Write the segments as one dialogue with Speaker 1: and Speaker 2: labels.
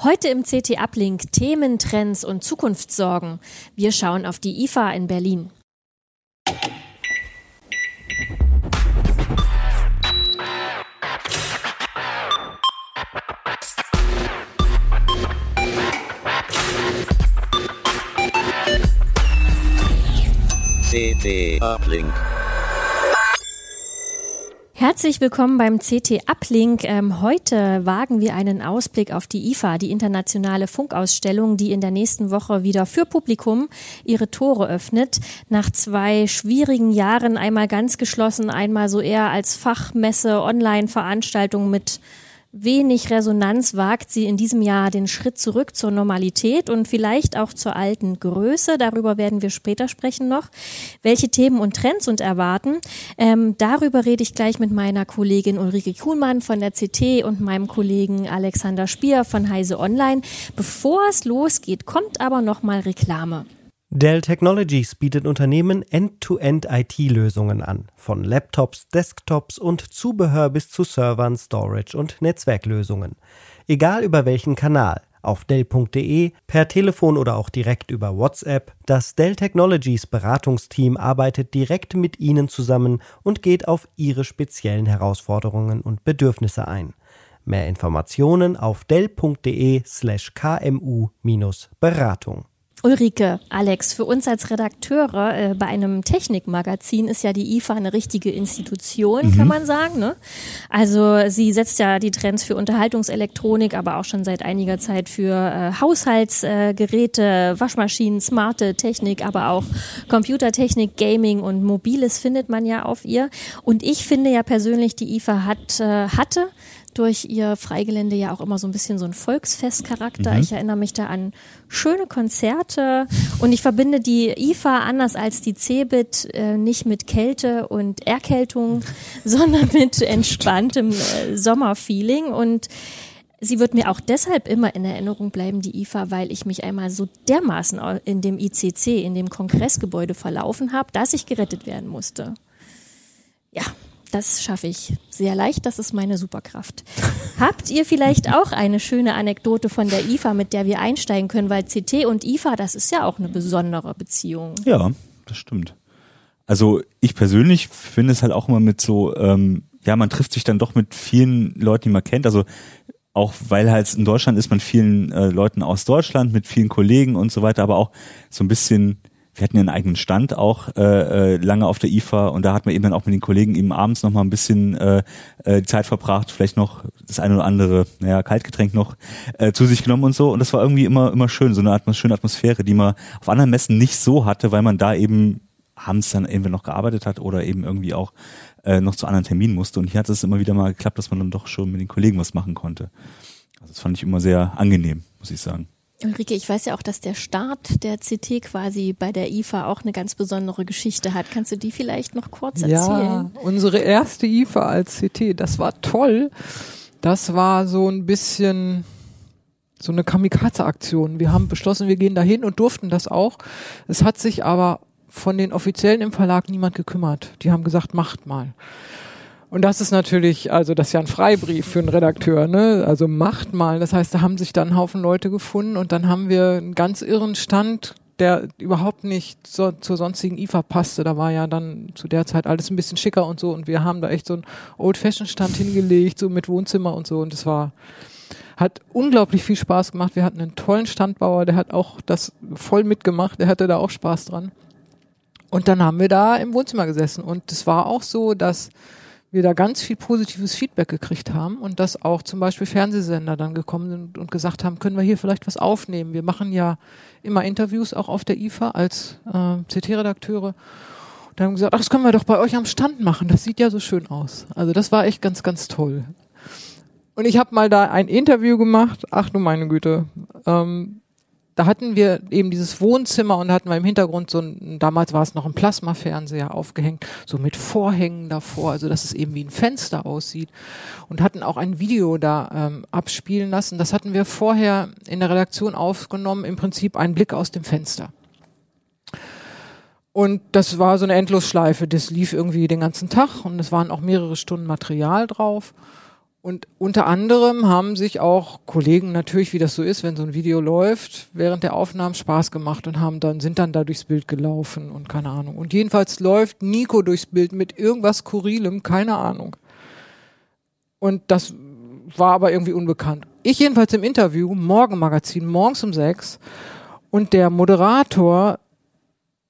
Speaker 1: Heute im CT Uplink Themen, Trends und Zukunftssorgen. Wir schauen auf die IFA in Berlin.
Speaker 2: CT Uplink.
Speaker 1: Herzlich willkommen beim CT Uplink. Ähm, heute wagen wir einen Ausblick auf die IFA, die internationale Funkausstellung, die in der nächsten Woche wieder für Publikum ihre Tore öffnet. Nach zwei schwierigen Jahren, einmal ganz geschlossen, einmal so eher als Fachmesse, Online-Veranstaltung mit wenig Resonanz wagt sie in diesem Jahr den Schritt zurück zur Normalität und vielleicht auch zur alten Größe. Darüber werden wir später sprechen noch. Welche Themen und Trends und erwarten? Ähm, darüber rede ich gleich mit meiner Kollegin Ulrike Kuhlmann von der CT und meinem Kollegen Alexander Spier von Heise Online. Bevor es losgeht, kommt aber noch mal Reklame.
Speaker 3: Dell Technologies bietet Unternehmen End-to-End-IT-Lösungen an, von Laptops, Desktops und Zubehör bis zu Servern, Storage und Netzwerklösungen. Egal über welchen Kanal, auf Dell.de, per Telefon oder auch direkt über WhatsApp, das Dell Technologies Beratungsteam arbeitet direkt mit Ihnen zusammen und geht auf Ihre speziellen Herausforderungen und Bedürfnisse ein. Mehr Informationen auf dell.de slash kmu-beratung.
Speaker 1: Ulrike, Alex, für uns als Redakteure äh, bei einem Technikmagazin ist ja die IFA eine richtige Institution, mhm. kann man sagen. Ne? Also sie setzt ja die Trends für Unterhaltungselektronik, aber auch schon seit einiger Zeit für äh, Haushaltsgeräte, äh, Waschmaschinen, smarte Technik, aber auch Computertechnik, Gaming und Mobiles findet man ja auf ihr. Und ich finde ja persönlich, die IFA hat, äh, hatte durch ihr Freigelände ja auch immer so ein bisschen so ein Volksfestcharakter. Mhm. Ich erinnere mich da an schöne Konzerte und ich verbinde die IFA anders als die CeBIT äh, nicht mit Kälte und Erkältung, sondern mit entspanntem äh, Sommerfeeling und Sie wird mir auch deshalb immer in Erinnerung bleiben, die IFA, weil ich mich einmal so dermaßen in dem ICC, in dem Kongressgebäude verlaufen habe, dass ich gerettet werden musste. Ja, das schaffe ich sehr leicht, das ist meine Superkraft. Habt ihr vielleicht auch eine schöne Anekdote von der IFA, mit der wir einsteigen können? Weil CT und IFA, das ist ja auch eine besondere Beziehung.
Speaker 4: Ja, das stimmt. Also ich persönlich finde es halt auch immer mit so, ähm, ja, man trifft sich dann doch mit vielen Leuten, die man kennt. Also auch weil halt in Deutschland ist man vielen äh, Leuten aus Deutschland, mit vielen Kollegen und so weiter, aber auch so ein bisschen wir hatten ja einen eigenen Stand auch äh, äh, lange auf der IFA und da hat man eben dann auch mit den Kollegen eben abends noch mal ein bisschen äh, äh, Zeit verbracht, vielleicht noch das eine oder andere, naja, Kaltgetränk noch äh, zu sich genommen und so und das war irgendwie immer immer schön, so eine Atmos schöne Atmosphäre, die man auf anderen Messen nicht so hatte, weil man da eben abends dann irgendwie noch gearbeitet hat oder eben irgendwie auch äh, noch zu anderen Terminen musste und hier hat es immer wieder mal geklappt, dass man dann doch schon mit den Kollegen was machen konnte. Also das fand ich immer sehr angenehm, muss ich sagen.
Speaker 1: Ulrike, ich weiß ja auch, dass der Start der CT quasi bei der IFA auch eine ganz besondere Geschichte hat. Kannst du die vielleicht noch kurz erzählen?
Speaker 5: Ja, unsere erste IFA als CT, das war toll. Das war so ein bisschen so eine Kamikaze-Aktion. Wir haben beschlossen, wir gehen dahin und durften das auch. Es hat sich aber von den Offiziellen im Verlag niemand gekümmert. Die haben gesagt, macht mal. Und das ist natürlich, also das ist ja ein Freibrief für einen Redakteur, ne? Also macht mal. Das heißt, da haben sich dann ein Haufen Leute gefunden und dann haben wir einen ganz irren Stand, der überhaupt nicht so, zur sonstigen IFA passte. Da war ja dann zu der Zeit alles ein bisschen schicker und so und wir haben da echt so einen Old-Fashion-Stand hingelegt, so mit Wohnzimmer und so und es war, hat unglaublich viel Spaß gemacht. Wir hatten einen tollen Standbauer, der hat auch das voll mitgemacht, der hatte da auch Spaß dran. Und dann haben wir da im Wohnzimmer gesessen und es war auch so, dass wir da ganz viel positives Feedback gekriegt haben und dass auch zum Beispiel Fernsehsender dann gekommen sind und gesagt haben, können wir hier vielleicht was aufnehmen. Wir machen ja immer Interviews auch auf der IFA als äh, CT-Redakteure. Da haben gesagt, ach, das können wir doch bei euch am Stand machen. Das sieht ja so schön aus. Also das war echt ganz, ganz toll. Und ich habe mal da ein Interview gemacht. Ach du meine Güte. Ähm, da hatten wir eben dieses Wohnzimmer und hatten wir im Hintergrund so ein, damals war es noch ein Plasmafernseher aufgehängt, so mit Vorhängen davor, also dass es eben wie ein Fenster aussieht und hatten auch ein Video da ähm, abspielen lassen. Das hatten wir vorher in der Redaktion aufgenommen, im Prinzip ein Blick aus dem Fenster. Und das war so eine Endlosschleife, das lief irgendwie den ganzen Tag und es waren auch mehrere Stunden Material drauf. Und unter anderem haben sich auch Kollegen natürlich, wie das so ist, wenn so ein Video läuft, während der Aufnahmen Spaß gemacht und haben dann, sind dann da durchs Bild gelaufen und keine Ahnung. Und jedenfalls läuft Nico durchs Bild mit irgendwas Skurrilem, keine Ahnung. Und das war aber irgendwie unbekannt. Ich jedenfalls im Interview, Morgenmagazin, morgens um sechs, und der Moderator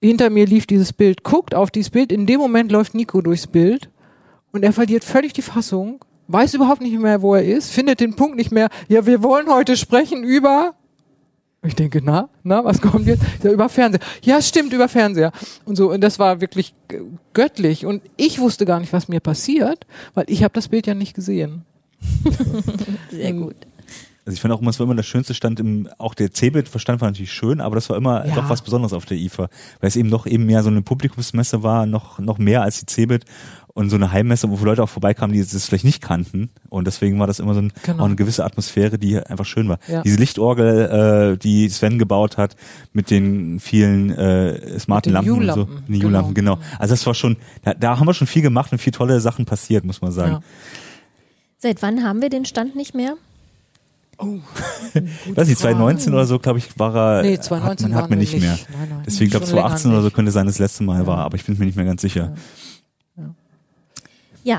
Speaker 5: hinter mir lief dieses Bild, guckt auf dieses Bild, in dem Moment läuft Nico durchs Bild und er verliert völlig die Fassung weiß überhaupt nicht mehr, wo er ist, findet den Punkt nicht mehr. Ja, wir wollen heute sprechen über. Ich denke, na, na, was kommt jetzt? Ja, über Fernseher. Ja, stimmt, über Fernseher. Und so, und das war wirklich göttlich. Und ich wusste gar nicht, was mir passiert, weil ich habe das Bild ja nicht gesehen.
Speaker 1: Sehr gut.
Speaker 4: Also ich fand auch immer, es war immer das schönste Stand im, auch der Cebit-Verstand war natürlich schön, aber das war immer
Speaker 5: Ja.
Speaker 4: doch was Besonderes auf der IFA, weil es eben doch eben mehr so eine Publikumsmesse war, noch, noch mehr als die Cebit und so eine Heimmesse, wo Leute auch vorbeikamen, die das vielleicht nicht kannten und deswegen war das immer so ein,
Speaker 5: Genau.
Speaker 4: eine gewisse Atmosphäre, die einfach schön war.
Speaker 5: Ja.
Speaker 4: Diese Lichtorgel, äh, die Sven gebaut hat, mit den vielen äh, smarten Lampen und so. Die
Speaker 5: genau.
Speaker 4: genau. Also das war schon, da, da haben wir schon viel gemacht und viel tolle Sachen passiert, muss man sagen.
Speaker 5: Ja.
Speaker 1: Seit wann haben wir den Stand nicht mehr?
Speaker 4: weiß nicht, 2019 oder so, glaube ich, war er,
Speaker 5: Nee,
Speaker 4: hat
Speaker 5: 2019
Speaker 4: man, hat man nicht
Speaker 5: nicht.
Speaker 4: mehr.
Speaker 5: Nein, nein.
Speaker 4: Deswegen glaube
Speaker 5: Schon
Speaker 4: 2018
Speaker 5: länger
Speaker 4: oder so könnte sein, das letzte Mal
Speaker 5: Ja.
Speaker 4: war, aber ich bin mir nicht mehr ganz sicher.
Speaker 1: Ja,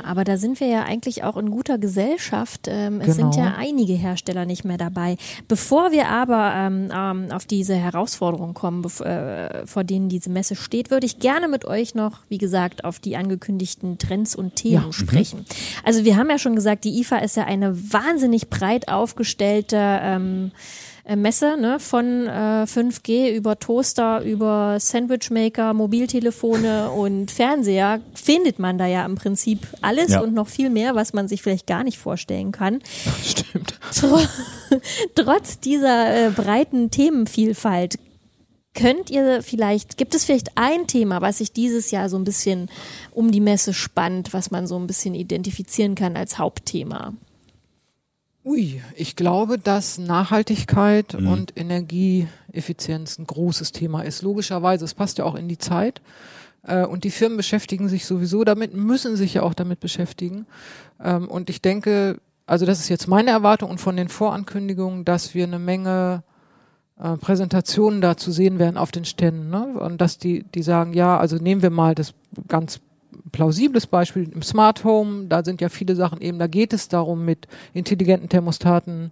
Speaker 1: aber da sind wir ja eigentlich auch in guter Gesellschaft. Ähm, Es
Speaker 5: Genau.
Speaker 1: sind ja einige Hersteller nicht mehr dabei. Bevor wir aber ähm, ähm, auf diese Herausforderungen kommen, äh, vor denen diese Messe steht, würde ich gerne mit euch noch, wie gesagt, auf die angekündigten Trends und Themen
Speaker 5: Ja.
Speaker 1: sprechen. Also wir haben ja schon gesagt, die IFA ist ja eine wahnsinnig breit aufgestellte ähm, äh, Messe, ne, von äh, 5G über Toaster, über Sandwichmaker, Mobiltelefone und Fernseher findet man da ja im Prinzip alles
Speaker 4: Ja.
Speaker 1: und noch viel mehr, was man sich vielleicht gar nicht vorstellen kann.
Speaker 5: Stimmt.
Speaker 1: Tr Trotz dieser äh, breiten Themenvielfalt könnt ihr vielleicht, gibt es vielleicht ein Thema, was sich dieses Jahr so ein bisschen um die Messe spannt, was man so ein bisschen identifizieren kann als Hauptthema?
Speaker 5: Ui, ich glaube, dass Nachhaltigkeit
Speaker 4: Mhm.
Speaker 5: und Energieeffizienz ein großes Thema ist. Logischerweise, es passt ja auch in die Zeit. Äh, Und die Firmen beschäftigen sich sowieso damit, müssen sich ja auch damit beschäftigen. Ähm, Und ich denke, also das ist jetzt meine Erwartung und von den Vorankündigungen, dass wir eine Menge äh, Präsentationen da zu sehen werden auf den Ständen. Ne? Und dass die, die sagen, ja, also nehmen wir mal das ganz plausibles Beispiel im Smart Home, da sind ja viele Sachen eben, da geht es darum, mit intelligenten Thermostaten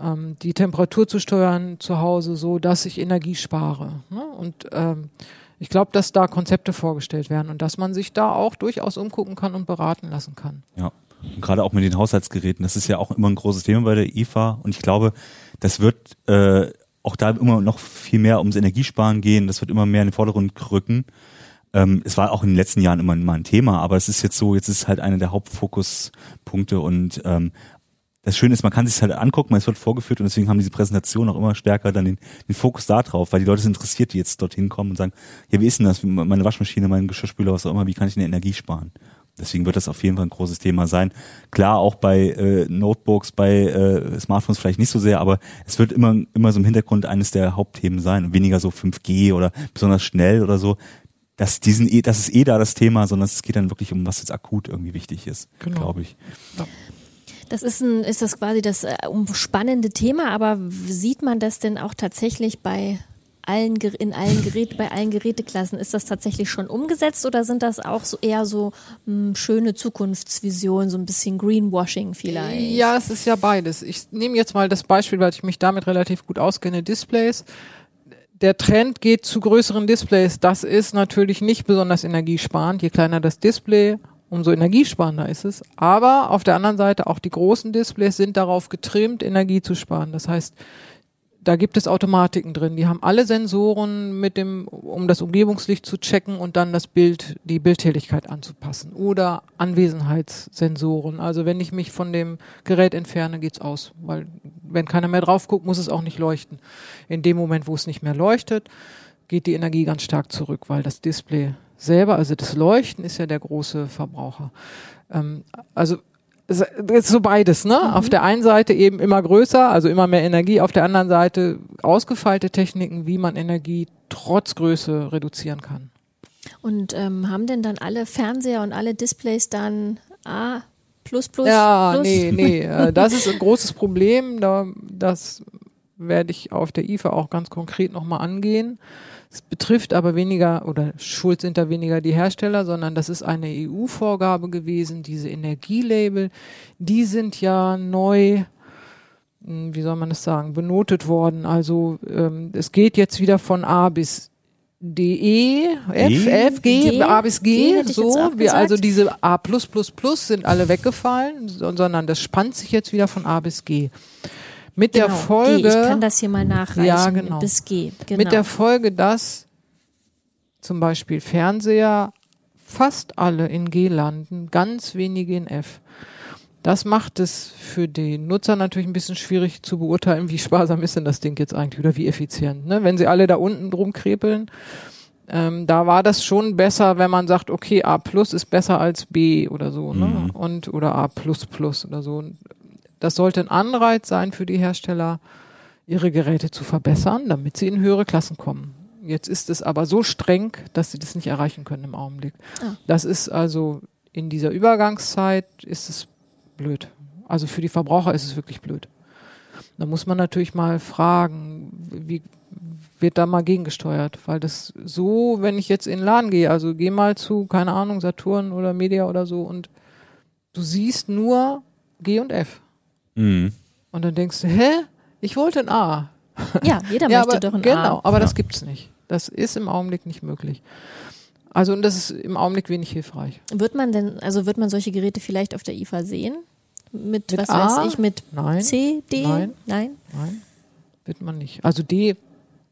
Speaker 5: ähm, die Temperatur zu steuern zu Hause, so dass ich Energie spare. Ne? Und ähm, ich glaube, dass da Konzepte vorgestellt werden und dass man sich da auch durchaus umgucken kann und beraten lassen kann.
Speaker 4: Ja. Und gerade auch mit den Haushaltsgeräten, das ist ja auch immer ein großes Thema bei der IFA und ich glaube, das wird äh, auch da immer noch viel mehr ums Energiesparen gehen, das wird immer mehr in den Vordergrund rücken. Ähm, es war auch in den letzten Jahren immer mal ein Thema, aber es ist jetzt so, jetzt ist halt einer der Hauptfokuspunkte und ähm, das Schöne ist, man kann sich halt angucken, es wird vorgeführt und deswegen haben diese Präsentationen auch immer stärker dann den, den Fokus da drauf, weil die Leute sind interessiert, die jetzt dorthin kommen und sagen, ja, wie ist denn das, meine Waschmaschine, mein Geschirrspüler, was auch immer, wie kann ich denn Energie sparen? Deswegen wird das auf jeden Fall ein großes Thema sein. Klar, auch bei äh, Notebooks, bei äh, Smartphones vielleicht nicht so sehr, aber es wird immer, immer so im Hintergrund eines der Hauptthemen sein weniger so 5G oder besonders schnell oder so. Das, diesen, eh- das ist eh da das Thema, sondern es geht dann wirklich um, was jetzt akut irgendwie wichtig ist,
Speaker 5: Genau.
Speaker 4: glaube ich.
Speaker 1: Das ist, ein, ist das quasi das äh, umspannende Thema, aber sieht man das denn auch tatsächlich bei allen in allen Gerät bei allen Geräteklassen ist das tatsächlich schon umgesetzt oder sind das auch so eher so mh, schöne Zukunftsvisionen, so ein bisschen Greenwashing vielleicht?
Speaker 5: Ja, es ist ja beides. Ich nehme jetzt mal das Beispiel, weil ich mich damit relativ gut auskenne, Displays. Der Trend geht zu größeren Displays. Das ist natürlich nicht besonders energiesparend. Je kleiner das Display, umso energiesparender ist es. Aber auf der anderen Seite auch die großen Displays sind darauf getrimmt, Energie zu sparen. Das heißt, da gibt es Automatiken drin. Die haben alle Sensoren mit dem, um das Umgebungslicht zu checken und dann das Bild, die Bildhelligkeit anzupassen. Oder Anwesenheitssensoren. Also wenn ich mich von dem Gerät entferne, geht's aus. Weil wenn keiner mehr drauf guckt, muss es auch nicht leuchten. In dem Moment, wo es nicht mehr leuchtet, geht die Energie ganz stark zurück, weil das Display selber, also das Leuchten ist ja der große Verbraucher. Ähm, also ist so beides, ne? Mhm. Auf der einen Seite eben immer größer, also immer mehr Energie, auf der anderen Seite ausgefeilte Techniken, wie man Energie trotz Größe reduzieren kann.
Speaker 1: Und ähm, haben denn dann alle Fernseher und alle Displays dann A plus plus?
Speaker 5: Ja,
Speaker 1: plus?
Speaker 5: nee, nee, äh, das ist ein großes Problem. Da, das werde ich auf der IFA auch ganz konkret nochmal angehen. Es betrifft aber weniger, oder schuld sind da weniger die Hersteller, sondern das ist eine EU-Vorgabe gewesen, diese Energielabel, die sind ja neu, hm, wie soll man das sagen, benotet worden. Also ähm, es geht jetzt wieder von A bis DE, F, F, G, G, A bis G, G so. Wir, also diese A sind alle weggefallen, sondern das spannt sich jetzt wieder von A bis G. Mit genau, der Folge.
Speaker 1: G, ich kann das hier mal nachreichen.
Speaker 5: Ja, genau.
Speaker 1: Bis G. Genau.
Speaker 5: Mit der Folge, dass zum Beispiel Fernseher fast alle in G landen, ganz wenige in F. Das macht es für den Nutzer natürlich ein bisschen schwierig zu beurteilen, wie sparsam ist denn das Ding jetzt eigentlich oder wie effizient. Ne? Wenn sie alle da unten drum krepeln, ähm, da war das schon besser, wenn man sagt, okay, A plus ist besser als B oder so, ne? Mhm. Und oder A plus plus oder so. Das sollte ein Anreiz sein für die Hersteller, ihre Geräte zu verbessern, damit sie in höhere Klassen kommen. Jetzt ist es aber so streng, dass sie das nicht erreichen können im Augenblick. Ah. Das ist also in dieser Übergangszeit ist es blöd. Also für die Verbraucher ist es wirklich blöd. Da muss man natürlich mal fragen, wie wird da mal gegengesteuert? Weil das so, wenn ich jetzt in den Laden gehe, also geh mal zu, keine Ahnung, Saturn oder Media oder so und du siehst nur G und F.
Speaker 4: Mhm.
Speaker 5: Und dann denkst du, hä? Ich wollte ein A.
Speaker 1: Ja, jeder ja, möchte
Speaker 5: aber,
Speaker 1: doch ein
Speaker 5: genau,
Speaker 1: A.
Speaker 5: Genau, aber ja. das gibt's nicht. Das ist im Augenblick nicht möglich. Also und das ist im Augenblick wenig hilfreich.
Speaker 1: Wird man denn, also wird man solche Geräte vielleicht auf der IFA sehen? Mit,
Speaker 5: mit
Speaker 1: was
Speaker 5: A?
Speaker 1: weiß ich, mit
Speaker 5: Nein.
Speaker 1: C, D?
Speaker 5: Nein.
Speaker 1: Nein?
Speaker 5: Nein. Wird man nicht. Also D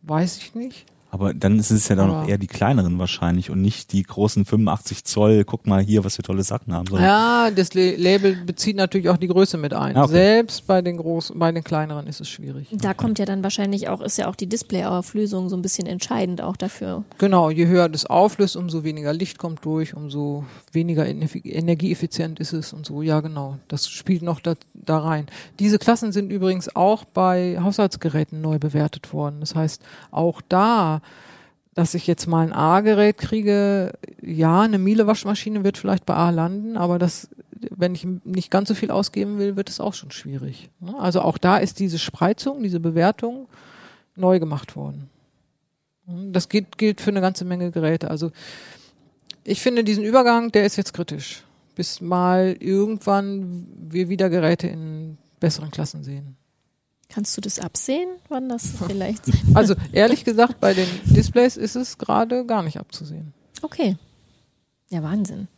Speaker 5: weiß ich nicht.
Speaker 4: Aber dann ist es ja dann auch eher die kleineren wahrscheinlich und nicht die großen 85 Zoll, guck mal hier, was wir tolle Sachen haben.
Speaker 5: Ja, das Label bezieht natürlich auch die Größe mit ein. Ah, okay. Selbst bei den großen, bei den kleineren ist es schwierig.
Speaker 1: Da okay. kommt ja dann wahrscheinlich auch, ist ja auch die Displayauflösung so ein bisschen entscheidend auch dafür.
Speaker 5: Genau, je höher das auflöst, umso weniger Licht kommt durch, umso weniger energieeffizient ist es und so. Ja, genau. Das spielt noch da, da rein. Diese Klassen sind übrigens auch bei Haushaltsgeräten neu bewertet worden. Das heißt, auch da dass ich jetzt mal ein A-Gerät kriege, ja, eine Miele-Waschmaschine wird vielleicht bei A landen, aber das, wenn ich nicht ganz so viel ausgeben will, wird es auch schon schwierig. Ne? Also auch da ist diese Spreizung, diese Bewertung neu gemacht worden. Das gilt, gilt für eine ganze Menge Geräte. Also ich finde diesen Übergang, der ist jetzt kritisch, bis mal irgendwann wir wieder Geräte in besseren Klassen sehen.
Speaker 1: Kannst du das absehen, wann das vielleicht?
Speaker 5: Also ehrlich gesagt, bei den Displays ist es gerade gar nicht abzusehen.
Speaker 1: Okay. Ja, Wahnsinn.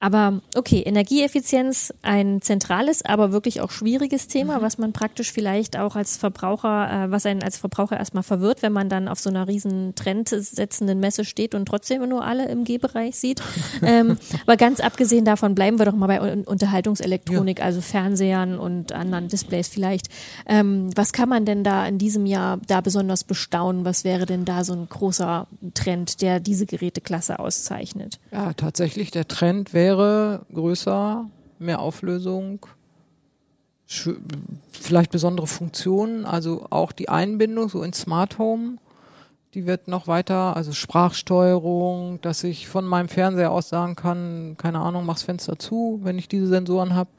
Speaker 1: Aber okay, Energieeffizienz ein zentrales, aber wirklich auch schwieriges Thema, mhm. was man praktisch vielleicht auch als Verbraucher, äh, was einen als Verbraucher erstmal verwirrt, wenn man dann auf so einer riesen trendsetzenden Messe steht und trotzdem nur alle im G-Bereich sieht. ähm, aber ganz abgesehen davon bleiben wir doch mal bei Unterhaltungselektronik, ja. also Fernsehern und anderen Displays vielleicht. Ähm, was kann man denn da in diesem Jahr da besonders bestaunen? Was wäre denn da so ein großer Trend, der diese Geräteklasse auszeichnet?
Speaker 5: Ja, tatsächlich der Trend wäre wäre größer, mehr Auflösung, vielleicht besondere Funktionen, also auch die Einbindung so in Smart Home, die wird noch weiter, also Sprachsteuerung, dass ich von meinem Fernseher aus sagen kann, keine Ahnung, mach's Fenster zu, wenn ich diese Sensoren habe,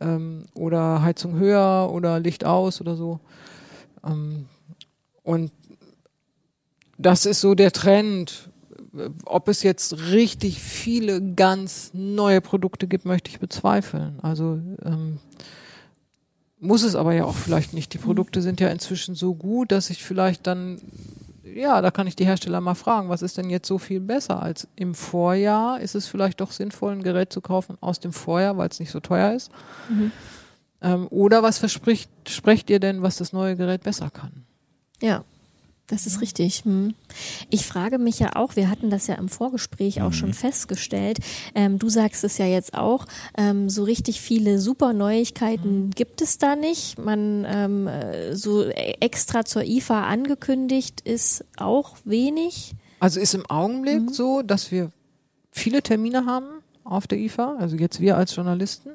Speaker 5: ähm, oder Heizung höher oder Licht aus oder so. Ähm, und das ist so der Trend, ob es jetzt richtig viele ganz neue Produkte gibt, möchte ich bezweifeln. Also ähm, muss es aber ja auch vielleicht nicht. Die Produkte sind ja inzwischen so gut, dass ich vielleicht dann, ja, da kann ich die Hersteller mal fragen, was ist denn jetzt so viel besser als im Vorjahr? Ist es vielleicht doch sinnvoll, ein Gerät zu kaufen aus dem Vorjahr, weil es nicht so teuer ist? Mhm. Ähm, oder was verspricht, sprecht ihr denn, was das neue Gerät besser kann?
Speaker 1: Ja. Das ist richtig. Hm. Ich frage mich ja auch, wir hatten das ja im Vorgespräch auch schon festgestellt. Ähm, du sagst es ja jetzt auch, ähm, so richtig viele super Neuigkeiten gibt es da nicht. Man ähm, äh, so extra zur IFA angekündigt ist auch wenig.
Speaker 5: Also ist im Augenblick
Speaker 1: Mhm.
Speaker 5: so, dass wir viele Termine haben auf der IFA, also jetzt wir als Journalisten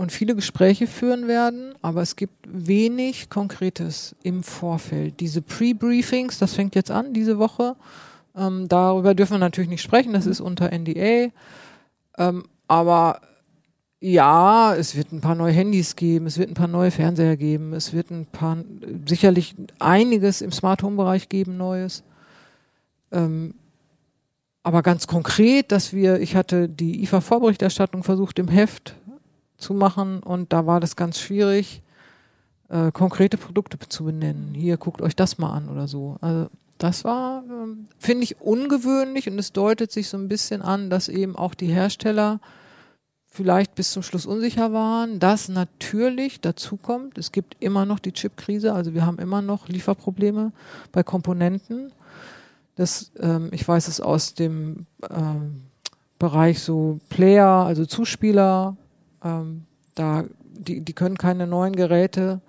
Speaker 5: und viele Gespräche führen werden, aber es gibt wenig Konkretes im Vorfeld. Diese Pre-Briefings, das fängt jetzt an diese Woche. Ähm, darüber dürfen wir natürlich nicht sprechen, das ist unter NDA. Ähm, aber ja, es wird ein paar neue Handys geben, es wird ein paar neue Fernseher geben, es wird ein paar, sicherlich einiges im Smart Home Bereich geben, Neues. Ähm, aber ganz konkret, dass wir, ich hatte die IFA-Vorberichterstattung versucht im Heft zu machen und da war das ganz schwierig, äh, konkrete Produkte zu benennen. Hier, guckt euch das mal an oder so. Also das war, ähm, finde ich, ungewöhnlich und es deutet sich so ein bisschen an, dass eben auch die Hersteller vielleicht bis zum Schluss unsicher waren, dass natürlich dazu kommt, es gibt immer noch die Chipkrise, also wir haben immer noch Lieferprobleme bei Komponenten. Das, ähm, ich weiß es aus dem ähm, Bereich so Player, also Zuspieler, ähm, da die, die können keine neuen Geräte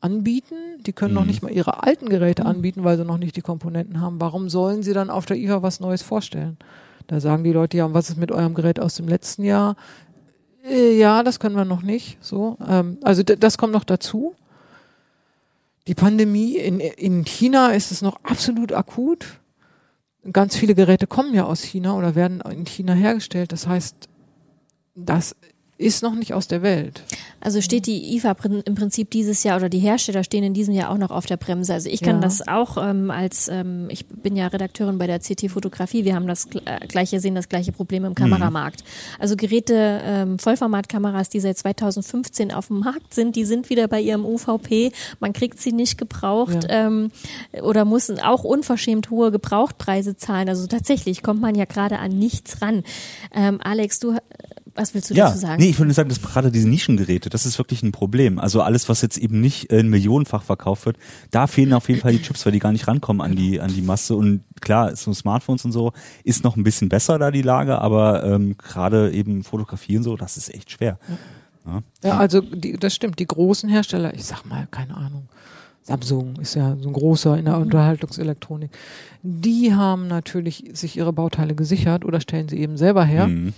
Speaker 5: anbieten, die können noch
Speaker 4: Mhm.
Speaker 5: nicht mal ihre alten Geräte anbieten, weil sie noch nicht die Komponenten haben. Warum sollen sie dann auf der IFA was Neues vorstellen? Da sagen die Leute, ja, und was ist mit eurem Gerät aus dem letzten Jahr? Äh, Ja, das können wir noch nicht. So, ähm, also das kommt noch dazu. Die Pandemie in, in China ist es noch absolut akut. Ganz viele Geräte kommen ja aus China oder werden in China hergestellt. Das heißt, das ist noch nicht aus der Welt.
Speaker 1: Also steht die IFA im Prinzip dieses Jahr oder die Hersteller stehen in diesem Jahr auch noch auf der Bremse. Also ich kann
Speaker 5: Ja.
Speaker 1: das auch ähm, als, ähm, ich bin ja Redakteurin bei der CT Fotografie, wir haben das gl- äh, gleiche, sehen das gleiche Problem im Kameramarkt. Also Geräte, ähm, Vollformatkameras, die seit 2015 auf dem Markt sind, die sind wieder bei ihrem UVP. Man kriegt sie nicht gebraucht ähm, oder muss auch unverschämt hohe Gebrauchtpreise zahlen. Also tatsächlich kommt man ja gerade an nichts ran. Ähm, Alex, du, was willst du
Speaker 4: Ja,
Speaker 1: dazu sagen?
Speaker 4: nee, ich würde sagen, dass gerade diese Nischengeräte, das ist wirklich ein Problem. Also alles, was jetzt eben nicht äh, millionenfach verkauft wird, da fehlen auf jeden Fall die Chips, weil die gar nicht rankommen an die an die Masse. Und klar, so Smartphones und so ist noch ein bisschen besser da die Lage, aber ähm, gerade eben Fotografie und so, das ist echt schwer. Ja.
Speaker 5: Ja, also die, das stimmt. Die großen Hersteller, ich sag mal, keine Ahnung, Samsung ist ja so ein großer in der Unterhaltungselektronik. Die haben natürlich sich ihre Bauteile gesichert oder stellen sie eben selber her.
Speaker 4: Mhm.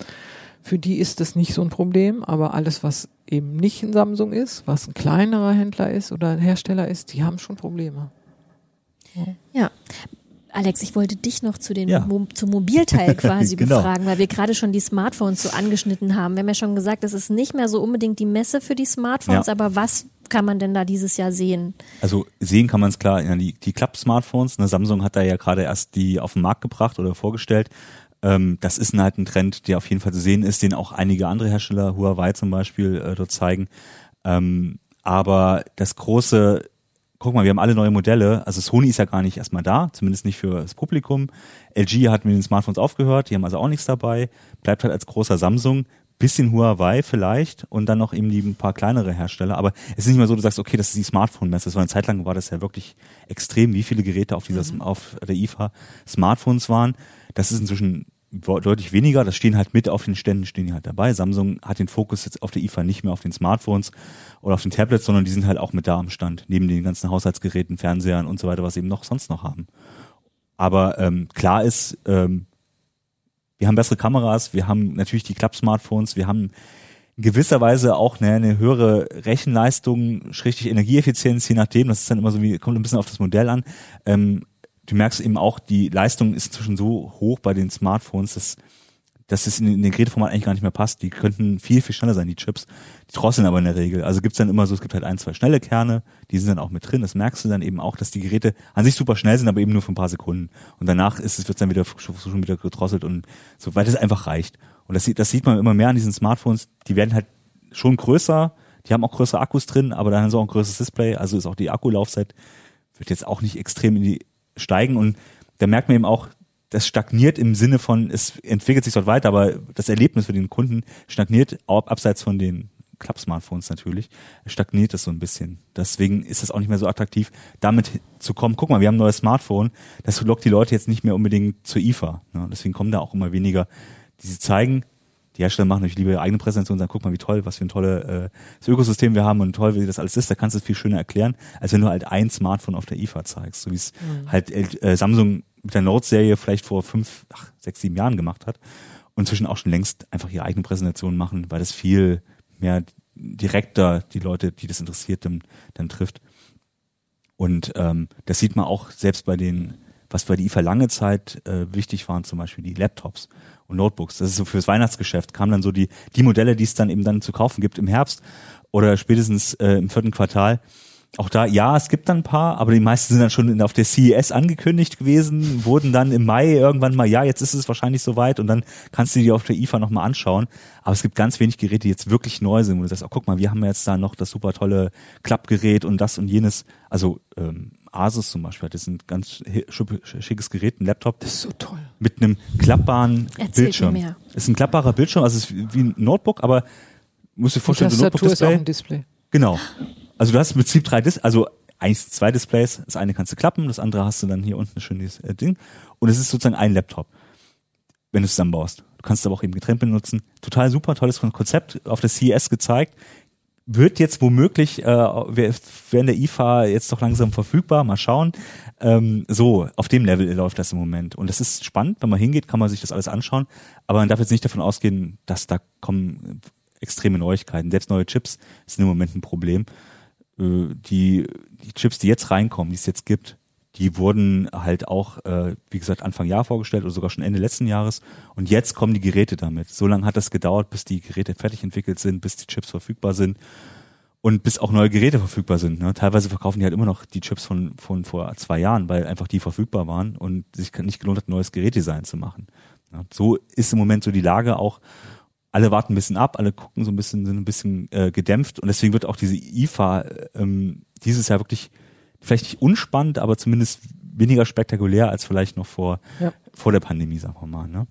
Speaker 5: Für die ist das nicht so ein Problem, aber alles, was eben nicht ein Samsung ist, was ein kleinerer Händler ist oder ein Hersteller ist, die haben schon Probleme.
Speaker 1: Ja. Alex, ich wollte dich noch zu den
Speaker 4: Ja.
Speaker 1: Mo zum Mobilteil quasi
Speaker 4: Genau.
Speaker 1: befragen, weil wir gerade schon die Smartphones so angeschnitten haben. Wir haben ja schon gesagt, es ist nicht mehr so unbedingt die Messe für die Smartphones,
Speaker 4: Ja.
Speaker 1: aber was kann man denn da dieses Jahr sehen?
Speaker 4: Also sehen kann man es klar, ja, die, die Klapp-Smartphones, ne, Samsung hat da ja gerade erst die auf den Markt gebracht oder vorgestellt. Ähm, das ist halt ein Trend, der auf jeden Fall zu sehen ist, den auch einige andere Hersteller, Huawei zum Beispiel, äh, dort zeigen. Ähm, aber das große, guck mal, wir haben alle neue Modelle. Also Sony ist ja gar nicht erstmal da, zumindest nicht für das Publikum. LG hat mit den Smartphones aufgehört, die haben also auch nichts dabei. Bleibt halt als großer Samsung. Bisschen Huawei vielleicht und dann noch eben die ein paar kleinere Hersteller. Aber es ist nicht mehr so, du sagst, okay, das ist die Smartphone-Messe. War eine Zeit lang war das ja wirklich extrem, wie viele Geräte auf dieser auf der IFA Smartphones waren. Das ist inzwischen deutlich weniger. Das stehen halt mit auf den Ständen, stehen die halt dabei. Samsung hat den Fokus jetzt auf der IFA nicht mehr auf den Smartphones oder auf den Tablets, sondern die sind halt auch mit da am Stand, neben den ganzen Haushaltsgeräten, Fernsehern und so weiter, was sie eben noch sonst noch haben. Aber ähm, klar ist, ähm, wir haben bessere Kameras, wir haben natürlich die Klapp-Smartphones, wir haben in gewisser Weise auch eine, eine höhere Rechenleistung, schrägstrich Energieeffizienz, je nachdem, das ist dann immer so wie, kommt ein bisschen auf das Modell an. Ähm, du merkst eben auch, die Leistung ist inzwischen so hoch bei den Smartphones, dass, dass es in, den Geräteformat eigentlich gar nicht mehr passt. Die könnten viel, viel schneller sein, die Chips. Die drosseln aber in der Regel. Also gibt's dann immer so, es gibt halt ein, zwei schnelle Kerne, die sind dann auch mit drin. Das merkst du dann eben auch, dass die Geräte an sich super schnell sind, aber eben nur für ein paar Sekunden. Und danach ist es, wird's dann wieder schon schon wieder gedrosselt und so, weil das einfach reicht. Und das sieht, das sieht man immer mehr an diesen Smartphones. Die werden halt schon größer, die haben auch größere Akkus drin, aber dann haben sie auch ein größeres Display, also ist auch die Akkulaufzeit wird jetzt auch nicht extrem in die steigen und da merkt man eben auch, das stagniert im Sinne von, es entwickelt sich dort weiter, aber das Erlebnis für den Kunden stagniert abseits von den Klapp-Smartphones natürlich, stagniert es so ein bisschen. Deswegen ist es auch nicht mehr so attraktiv, damit zu kommen. Guck mal, wir haben ein neues Smartphone, das lockt die Leute jetzt nicht mehr unbedingt zur IFA. Ne? Deswegen kommen da auch immer weniger, die sie zeigen, die Hersteller machen natürlich lieber ihre eigene Präsentation und sagen, guck mal, wie toll, was für ein tolles äh, Ökosystem wir haben und toll, wie das alles ist. Da kannst du es viel schöner erklären, als wenn du halt ein Smartphone auf der IFA zeigst, so wie es mhm. halt äh, Samsung mit der Note-Serie vielleicht vor fünf, ach, sechs, sieben Jahren gemacht hat und inzwischen auch schon längst einfach ihre eigene Präsentation machen, weil das viel mehr direkter die Leute, die das interessiert, dann, dann trifft. Und ähm, das sieht man auch selbst bei den, was bei der IFA lange Zeit äh, wichtig waren, zum Beispiel die Laptops und Notebooks. Das ist so fürs Weihnachtsgeschäft, kamen dann so die, die Modelle, die es dann eben dann zu kaufen gibt im Herbst oder spätestens äh, im vierten Quartal. Auch da, ja, es gibt dann ein paar, aber die meisten sind dann schon auf der CES angekündigt gewesen, wurden dann im Mai irgendwann mal, ja, jetzt ist es wahrscheinlich soweit und dann kannst du die auf der IFA nochmal anschauen. Aber es gibt ganz wenig Geräte, die jetzt wirklich neu sind, wo du sagst, oh, guck mal, wir haben jetzt da noch das super tolle Klappgerät und das und jenes. Also ähm, Asus zum Beispiel, das ist ein ganz schickes Gerät, ein Laptop.
Speaker 5: Das ist so toll.
Speaker 4: Mit einem klappbaren
Speaker 1: Erzähl
Speaker 4: Bildschirm.
Speaker 1: Mir mehr.
Speaker 4: Ist ein klappbarer Bildschirm, also es ist wie ein Notebook, aber musst du dir vorstellen, so ein
Speaker 5: Tastatur ist auch
Speaker 4: Notebook-Display.
Speaker 5: ein Display.
Speaker 4: Genau. Also du hast im Prinzip drei Dis also eins, zwei Displays. Das eine kannst du klappen, das andere hast du dann hier unten ein schönes äh, Ding. Und es ist sozusagen ein Laptop, wenn du es zusammenbaust. Du kannst es aber auch eben getrennt benutzen. Total super, tolles Konzept. Auf der CES gezeigt wird jetzt womöglich äh, während der IFA jetzt doch langsam verfügbar. Mal schauen. Ähm, so, auf dem Level läuft das im Moment. Und das ist spannend, wenn man hingeht, kann man sich das alles anschauen. Aber man darf jetzt nicht davon ausgehen, dass da kommen extreme Neuigkeiten. Selbst neue Chips sind im Moment ein Problem. Äh, die, die Chips, die jetzt reinkommen, die es jetzt gibt, die wurden halt auch, äh, wie gesagt, Anfang Jahr vorgestellt oder sogar schon Ende letzten Jahres. Und jetzt kommen die Geräte damit. So lange hat das gedauert, bis die Geräte fertig entwickelt sind, bis die Chips verfügbar sind und bis auch neue Geräte verfügbar sind. Ne? Teilweise verkaufen die halt immer noch die Chips von, von vor zwei Jahren, weil einfach die verfügbar waren und sich nicht gelohnt hat, neues Gerätdesign zu machen. Ja, so ist im Moment so die Lage auch. Alle warten ein bisschen ab, alle gucken so ein bisschen, sind ein bisschen äh, gedämpft und deswegen wird auch diese IFA ähm, dieses Jahr wirklich vielleicht nicht unspannend, aber zumindest weniger spektakulär als vielleicht noch vor, ja. vor der Pandemie, sagen wir mal. Ne?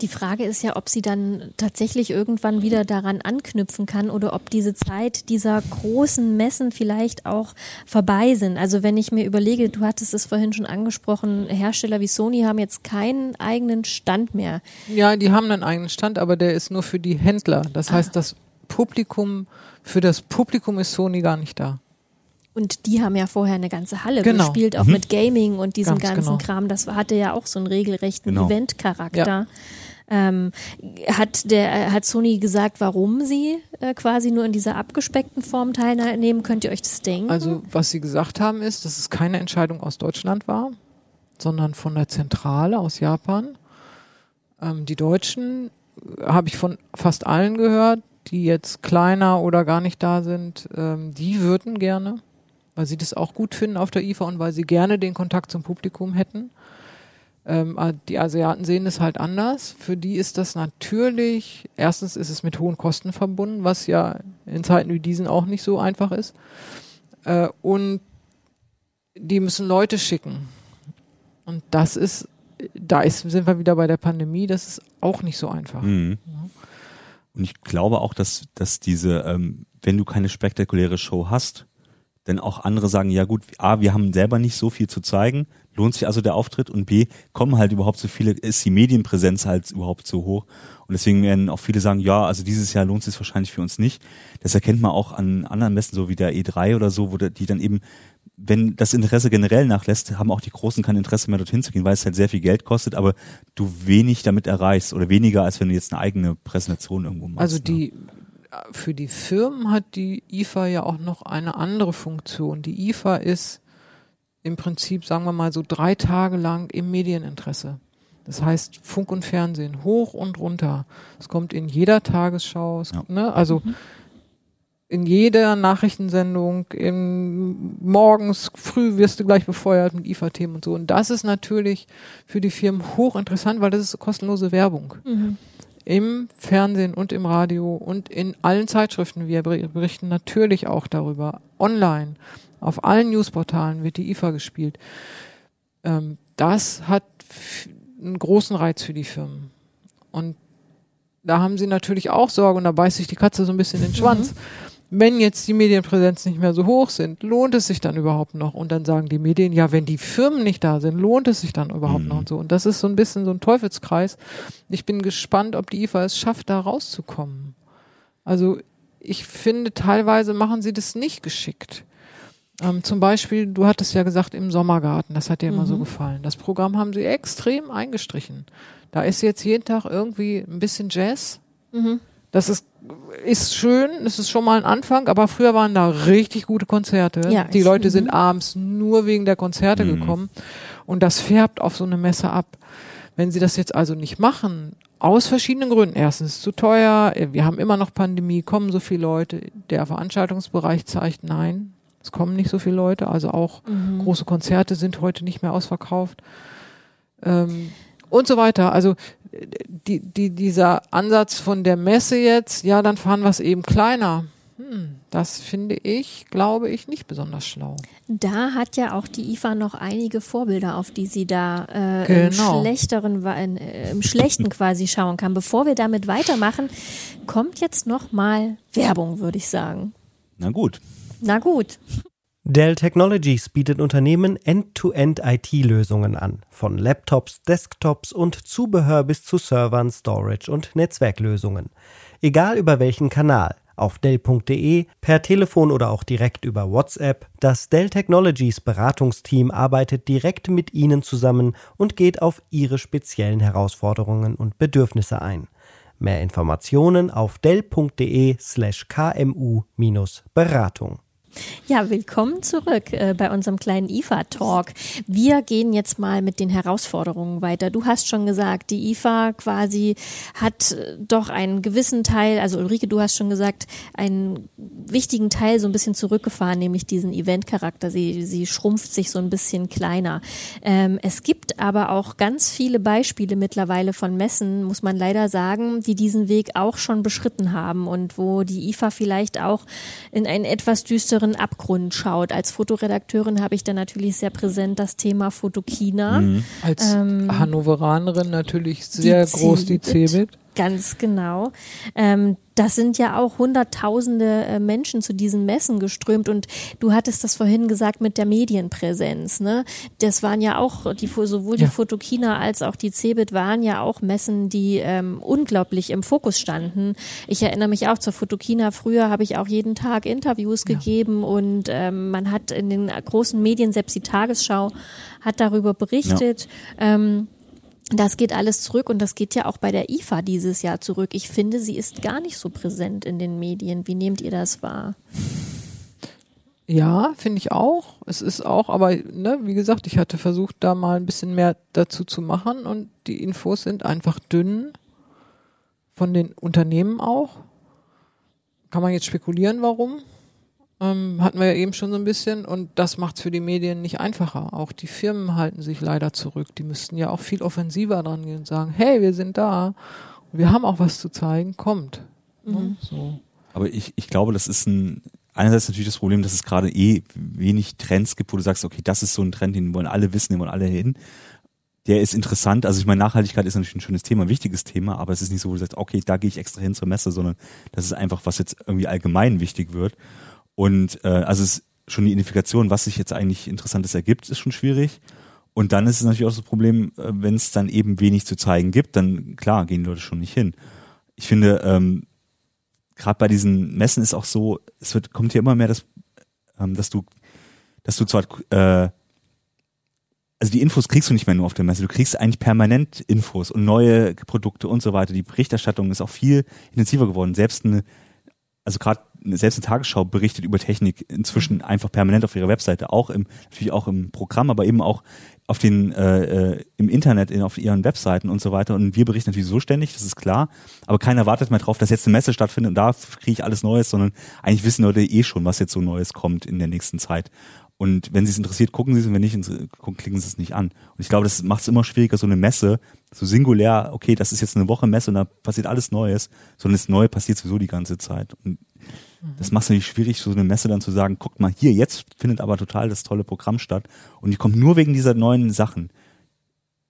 Speaker 1: Die Frage ist ja, ob sie dann tatsächlich irgendwann wieder daran anknüpfen kann oder ob diese Zeit dieser großen Messen vielleicht auch vorbei sind. Also wenn ich mir überlege, du hattest es vorhin schon angesprochen, Hersteller wie Sony haben jetzt keinen eigenen Stand mehr.
Speaker 5: Ja, die haben einen eigenen Stand, aber der ist nur für die Händler. Das ah. heißt, das Publikum, für das Publikum ist Sony gar nicht da.
Speaker 1: Und die haben ja vorher eine ganze Halle
Speaker 5: genau.
Speaker 1: gespielt, auch
Speaker 4: Mhm.
Speaker 1: mit Gaming und diesem
Speaker 5: Ganz
Speaker 1: ganzen
Speaker 5: genau.
Speaker 1: Kram. Das hatte ja auch so einen regelrechten
Speaker 4: Genau.
Speaker 1: Event-Charakter. Ähm, hat der hat Sony gesagt, warum sie äh, quasi nur in dieser abgespeckten Form teilnehmen? Könnt ihr euch das denken?
Speaker 5: Also was sie gesagt haben ist, dass es keine Entscheidung aus Deutschland war, sondern von der Zentrale aus Japan. Ähm, die Deutschen äh, habe ich von fast allen gehört, die jetzt kleiner oder gar nicht da sind, ähm, die würden gerne, weil sie das auch gut finden auf der IFA und weil sie gerne den Kontakt zum Publikum hätten. Ähm, äh, die Asiaten sehen es halt anders. Für die ist das natürlich, erstens ist es mit hohen Kosten verbunden, was ja in Zeiten wie diesen auch nicht so einfach ist. Äh, und die müssen Leute schicken. Und das ist, da ist, sind wir wieder bei der Pandemie, das ist auch nicht so einfach.
Speaker 4: Mhm. Und ich glaube auch, dass, dass diese, ähm, wenn du keine spektakuläre Show hast, dann auch andere sagen, ja gut, A, wir haben selber nicht so viel zu zeigen, lohnt sich also der Auftritt und B, kommen halt überhaupt so viele, ist die Medienpräsenz halt überhaupt so hoch und deswegen werden auch viele sagen, ja, also dieses Jahr lohnt es sich wahrscheinlich für uns nicht. Das erkennt man auch an anderen Messen, so wie der E3 oder so, wo die dann eben, wenn das Interesse generell nachlässt, haben auch die Großen kein Interesse mehr dorthin zu gehen, weil es halt sehr viel Geld kostet, aber du wenig damit erreichst oder weniger, als wenn du jetzt eine eigene Präsentation irgendwo machst.
Speaker 5: Also
Speaker 4: ne?
Speaker 5: Für die Firmen hat die IFA ja auch noch eine andere Funktion. Die IFA ist im Prinzip, sagen wir mal, so drei Tage lang im Medieninteresse. Das heißt Funk und Fernsehen hoch und runter. Es kommt in jeder Tagesschau, es,
Speaker 4: Ja.
Speaker 5: ne, also in jeder Nachrichtensendung, in, morgens früh wirst du gleich befeuert mit IFA-Themen und so. Und das ist natürlich für die Firmen hochinteressant, weil das ist kostenlose Werbung
Speaker 1: mhm.
Speaker 5: Im Fernsehen und im Radio und in allen Zeitschriften. Wir ber- berichten natürlich auch darüber. Online, auf allen Newsportalen wird die IFA gespielt. Ähm, das hat einen großen Reiz für die Firmen. Und da haben sie natürlich auch Sorge und da beißt sich die Katze so ein bisschen in den Schwanz. Mhm. Wenn jetzt die Medienpräsenz nicht mehr so hoch sind, lohnt es sich dann überhaupt noch? Und dann sagen die Medien, ja, wenn die Firmen nicht da sind, lohnt es sich dann überhaupt mhm. noch und so. Und das ist so ein bisschen so ein Teufelskreis. Ich bin gespannt, ob die IFA es schafft, da rauszukommen. Also ich finde, teilweise machen sie das nicht geschickt. Ähm, zum Beispiel, du hattest ja gesagt, im Sommergarten, das hat dir mhm. immer so mhm. gefallen. Das Programm haben sie extrem eingestrichen. Da ist jetzt jeden Tag irgendwie ein bisschen Jazz. Mhm. Das ist, ist schön, das ist schon mal ein Anfang, aber früher waren da richtig gute Konzerte. Ja, Die Leute sind mhm. abends nur wegen der Konzerte mhm. gekommen und das färbt auf so eine Messe ab. Wenn sie das jetzt also nicht machen, aus verschiedenen Gründen. Erstens ist es zu teuer, wir haben immer noch Pandemie, kommen so viele Leute. Der Veranstaltungsbereich zeigt, nein, es kommen nicht so viele Leute. Also auch mhm. große Konzerte sind heute nicht mehr ausverkauft. Ähm, und so weiter. Also die, die, dieser Ansatz von der Messe jetzt, ja, dann fahren wir es eben kleiner. Hm, das finde ich, glaube ich, nicht besonders schlau.
Speaker 1: Da hat ja auch die IFA noch einige Vorbilder, auf die sie da äh, genau. im schlechteren, äh, im schlechten quasi schauen kann. Bevor wir damit weitermachen, kommt jetzt noch mal Werbung, würde ich sagen.
Speaker 4: Na gut.
Speaker 1: Na gut.
Speaker 3: Dell Technologies bietet Unternehmen End-to-End-IT-Lösungen an, von Laptops, Desktops und Zubehör bis zu Servern, Storage und Netzwerklösungen. Egal über welchen Kanal, auf Dell.de, per Telefon oder auch direkt über WhatsApp, das Dell Technologies Beratungsteam arbeitet direkt mit Ihnen zusammen und geht auf Ihre speziellen Herausforderungen und Bedürfnisse ein. Mehr Informationen auf Dell.de slash kmu-beratung.
Speaker 1: Ja, willkommen zurück äh, bei unserem kleinen IFA-Talk. Wir gehen jetzt mal mit den Herausforderungen weiter. Du hast schon gesagt, die IFA quasi hat äh, doch einen gewissen Teil, also Ulrike, du hast schon gesagt, einen wichtigen Teil so ein bisschen zurückgefahren, nämlich diesen Event-Charakter. Sie, sie schrumpft sich so ein bisschen kleiner. Ähm, es gibt aber auch ganz viele Beispiele mittlerweile von Messen, muss man leider sagen, die diesen Weg auch schon beschritten haben und wo die IFA vielleicht auch in einen etwas düsteren inneren Abgrund schaut. Als Fotoredakteurin habe ich da natürlich sehr präsent das Thema Fotokina. Mhm.
Speaker 5: Als ähm, Hannoveranerin natürlich sehr die groß die Cebit.
Speaker 1: Ganz genau. Ähm, das sind ja auch hunderttausende äh, Menschen zu diesen Messen geströmt und du hattest das vorhin gesagt mit der Medienpräsenz. Ne? Das waren ja auch die sowohl die ja. Fotokina als auch die Cebit waren ja auch Messen, die ähm, unglaublich im Fokus standen. Ich erinnere mich auch zur Fotokina. Früher habe ich auch jeden Tag Interviews ja. gegeben und ähm, man hat in den großen Medien, selbst die Tagesschau, hat darüber berichtet. Ja. Ähm, das geht alles zurück und das geht ja auch bei der IFA dieses Jahr zurück. Ich finde, sie ist gar nicht so präsent in den Medien. Wie nehmt ihr das wahr?
Speaker 5: Ja, finde ich auch. Es ist auch, aber ne, wie gesagt, ich hatte versucht, da mal ein bisschen mehr dazu zu machen und die Infos sind einfach dünn von den Unternehmen auch. Kann man jetzt spekulieren, warum? Ähm, hatten wir ja eben schon so ein bisschen und das macht es für die Medien nicht einfacher. Auch die Firmen halten sich leider zurück. Die müssten ja auch viel offensiver dran gehen und sagen, hey, wir sind da, wir haben auch was zu zeigen, kommt. Mhm. So.
Speaker 4: Aber ich, ich glaube, das ist ein, einerseits natürlich das Problem, dass es gerade eh wenig Trends gibt, wo du sagst, okay, das ist so ein Trend, den wollen alle wissen, den wollen alle hin. Der ist interessant. Also ich meine, Nachhaltigkeit ist natürlich ein schönes Thema, ein wichtiges Thema, aber es ist nicht so, wo du sagst, okay, da gehe ich extra hin zur Messe, sondern das ist einfach, was jetzt irgendwie allgemein wichtig wird. Und äh, also es schon die Identifikation, was sich jetzt eigentlich Interessantes ergibt, ist schon schwierig. Und dann ist es natürlich auch das Problem, äh, wenn es dann eben wenig zu zeigen gibt, dann klar gehen die Leute schon nicht hin. Ich finde, ähm, gerade bei diesen Messen ist auch so, es wird kommt hier immer mehr, dass, ähm, dass du, dass du zwar äh, also die Infos kriegst du nicht mehr nur auf der Messe, du kriegst eigentlich permanent Infos und neue Produkte und so weiter. Die Berichterstattung ist auch viel intensiver geworden. Selbst eine, also gerade selbst eine Tagesschau berichtet über Technik inzwischen mhm. einfach permanent auf ihrer Webseite, auch im, natürlich auch im Programm, aber eben auch auf den, äh, äh, im Internet, in, auf ihren Webseiten und so weiter. Und wir berichten natürlich so ständig, das ist klar. Aber keiner wartet mehr drauf, dass jetzt eine Messe stattfindet und da kriege ich alles Neues, sondern eigentlich wissen Leute eh schon, was jetzt so Neues kommt in der nächsten Zeit. Und wenn sie es interessiert, gucken sie es und wenn nicht, klicken sie es nicht an. Und ich glaube, das macht es immer schwieriger, so eine Messe, so singulär, okay, das ist jetzt eine Woche Messe und da passiert alles Neues, sondern das Neue passiert sowieso die ganze Zeit. Und das macht es natürlich schwierig, so eine Messe dann zu sagen, guckt mal hier, jetzt findet aber total das tolle Programm statt und die kommt nur wegen dieser neuen Sachen.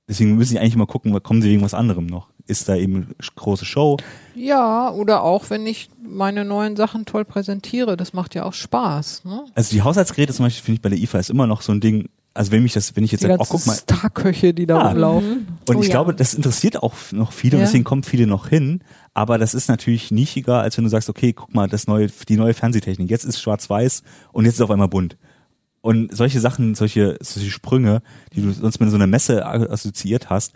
Speaker 4: Deswegen müssen sie eigentlich immer gucken, kommen sie wegen was anderem noch. Ist da eben große Show?
Speaker 5: Ja, oder auch wenn ich meine neuen Sachen toll präsentiere, das macht ja auch Spaß. Ne?
Speaker 4: Also die Haushaltsgeräte zum Beispiel finde ich bei der IFA ist immer noch so ein Ding, also wenn mich das, wenn ich jetzt
Speaker 5: Die
Speaker 4: sage, oh guck mal,
Speaker 5: Starköche, die da
Speaker 4: Ja.
Speaker 5: rumlaufen.
Speaker 4: und
Speaker 1: Oh
Speaker 4: ich
Speaker 1: ja.
Speaker 4: glaube, das interessiert auch noch viele und
Speaker 5: Ja.
Speaker 4: deswegen kommen viele noch hin, aber das ist natürlich nischiger, als wenn du sagst, okay, guck mal, das neue, die neue Fernsehtechnik, jetzt ist schwarz-weiß und jetzt ist auf einmal bunt. Und solche Sachen, solche, solche Sprünge, die du sonst mit so einer Messe assoziiert hast,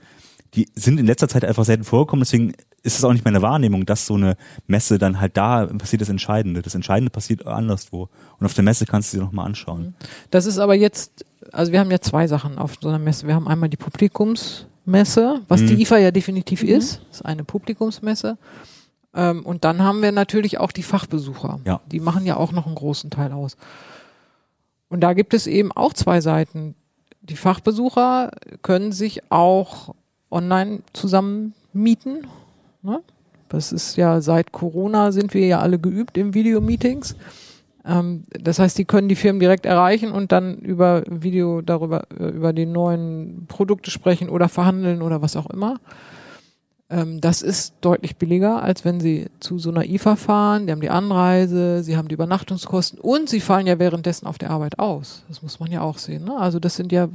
Speaker 4: die sind in letzter Zeit einfach selten vorgekommen, deswegen ist es auch nicht meine Wahrnehmung, dass so eine Messe dann halt da passiert das Entscheidende. Das Entscheidende passiert anderswo. Und auf der Messe kannst du dir nochmal anschauen.
Speaker 5: Das ist aber jetzt, also wir haben ja zwei Sachen auf so einer Messe. Wir haben einmal die Publikumsmesse, was
Speaker 4: Mhm.
Speaker 5: die IFA ja definitiv ist. Das ist eine Publikumsmesse. Ähm, und dann haben wir natürlich auch die Fachbesucher.
Speaker 4: Ja.
Speaker 5: Die machen ja auch noch einen großen Teil aus. Und da gibt es eben auch zwei Seiten. Die Fachbesucher können sich auch online zusammen mieten. Ne? Das ist ja seit Corona sind wir ja alle geübt im Videomeetings. Ähm, das heißt, die können die Firmen direkt erreichen und dann über Video darüber, äh, über die neuen Produkte sprechen oder verhandeln oder was auch immer. Ähm, das ist deutlich billiger, als wenn sie zu so einer IFA fahren. Die haben die Anreise, sie haben die Übernachtungskosten und sie fallen ja währenddessen auf der Arbeit aus. Das muss man ja auch sehen. Ne? Also das sind ja äh,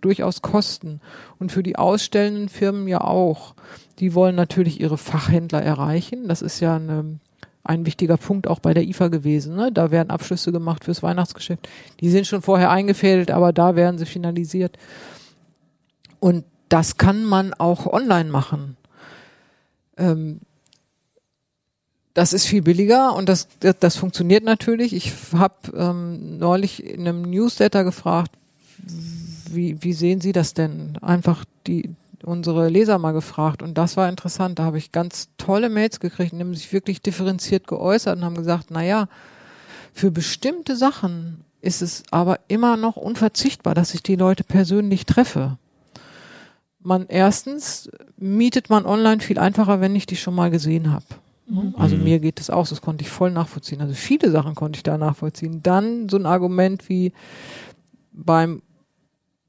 Speaker 5: durchaus Kosten. Und für die ausstellenden Firmen ja auch. Die wollen natürlich ihre Fachhändler erreichen. Das ist ja eine, ein wichtiger Punkt auch bei der IFA gewesen. Ne? Da werden Abschlüsse gemacht fürs Weihnachtsgeschäft. Die sind schon vorher eingefädelt, aber da werden sie finalisiert. Und das kann man auch online machen. Ähm, das ist viel billiger und das, das, das funktioniert natürlich. Ich habe ähm, neulich in einem Newsletter gefragt, wie, wie sehen Sie das denn? Einfach die unsere Leser mal gefragt und das war interessant. Da habe ich ganz tolle Mails gekriegt, die haben sich wirklich differenziert geäußert und haben gesagt, na ja, für bestimmte Sachen ist es aber immer noch unverzichtbar, dass ich die Leute persönlich treffe. Man erstens mietet man online viel einfacher, wenn ich die schon mal gesehen habe. Also mir geht es auch, das konnte ich voll nachvollziehen. Also viele Sachen konnte ich da nachvollziehen. Dann so ein Argument wie beim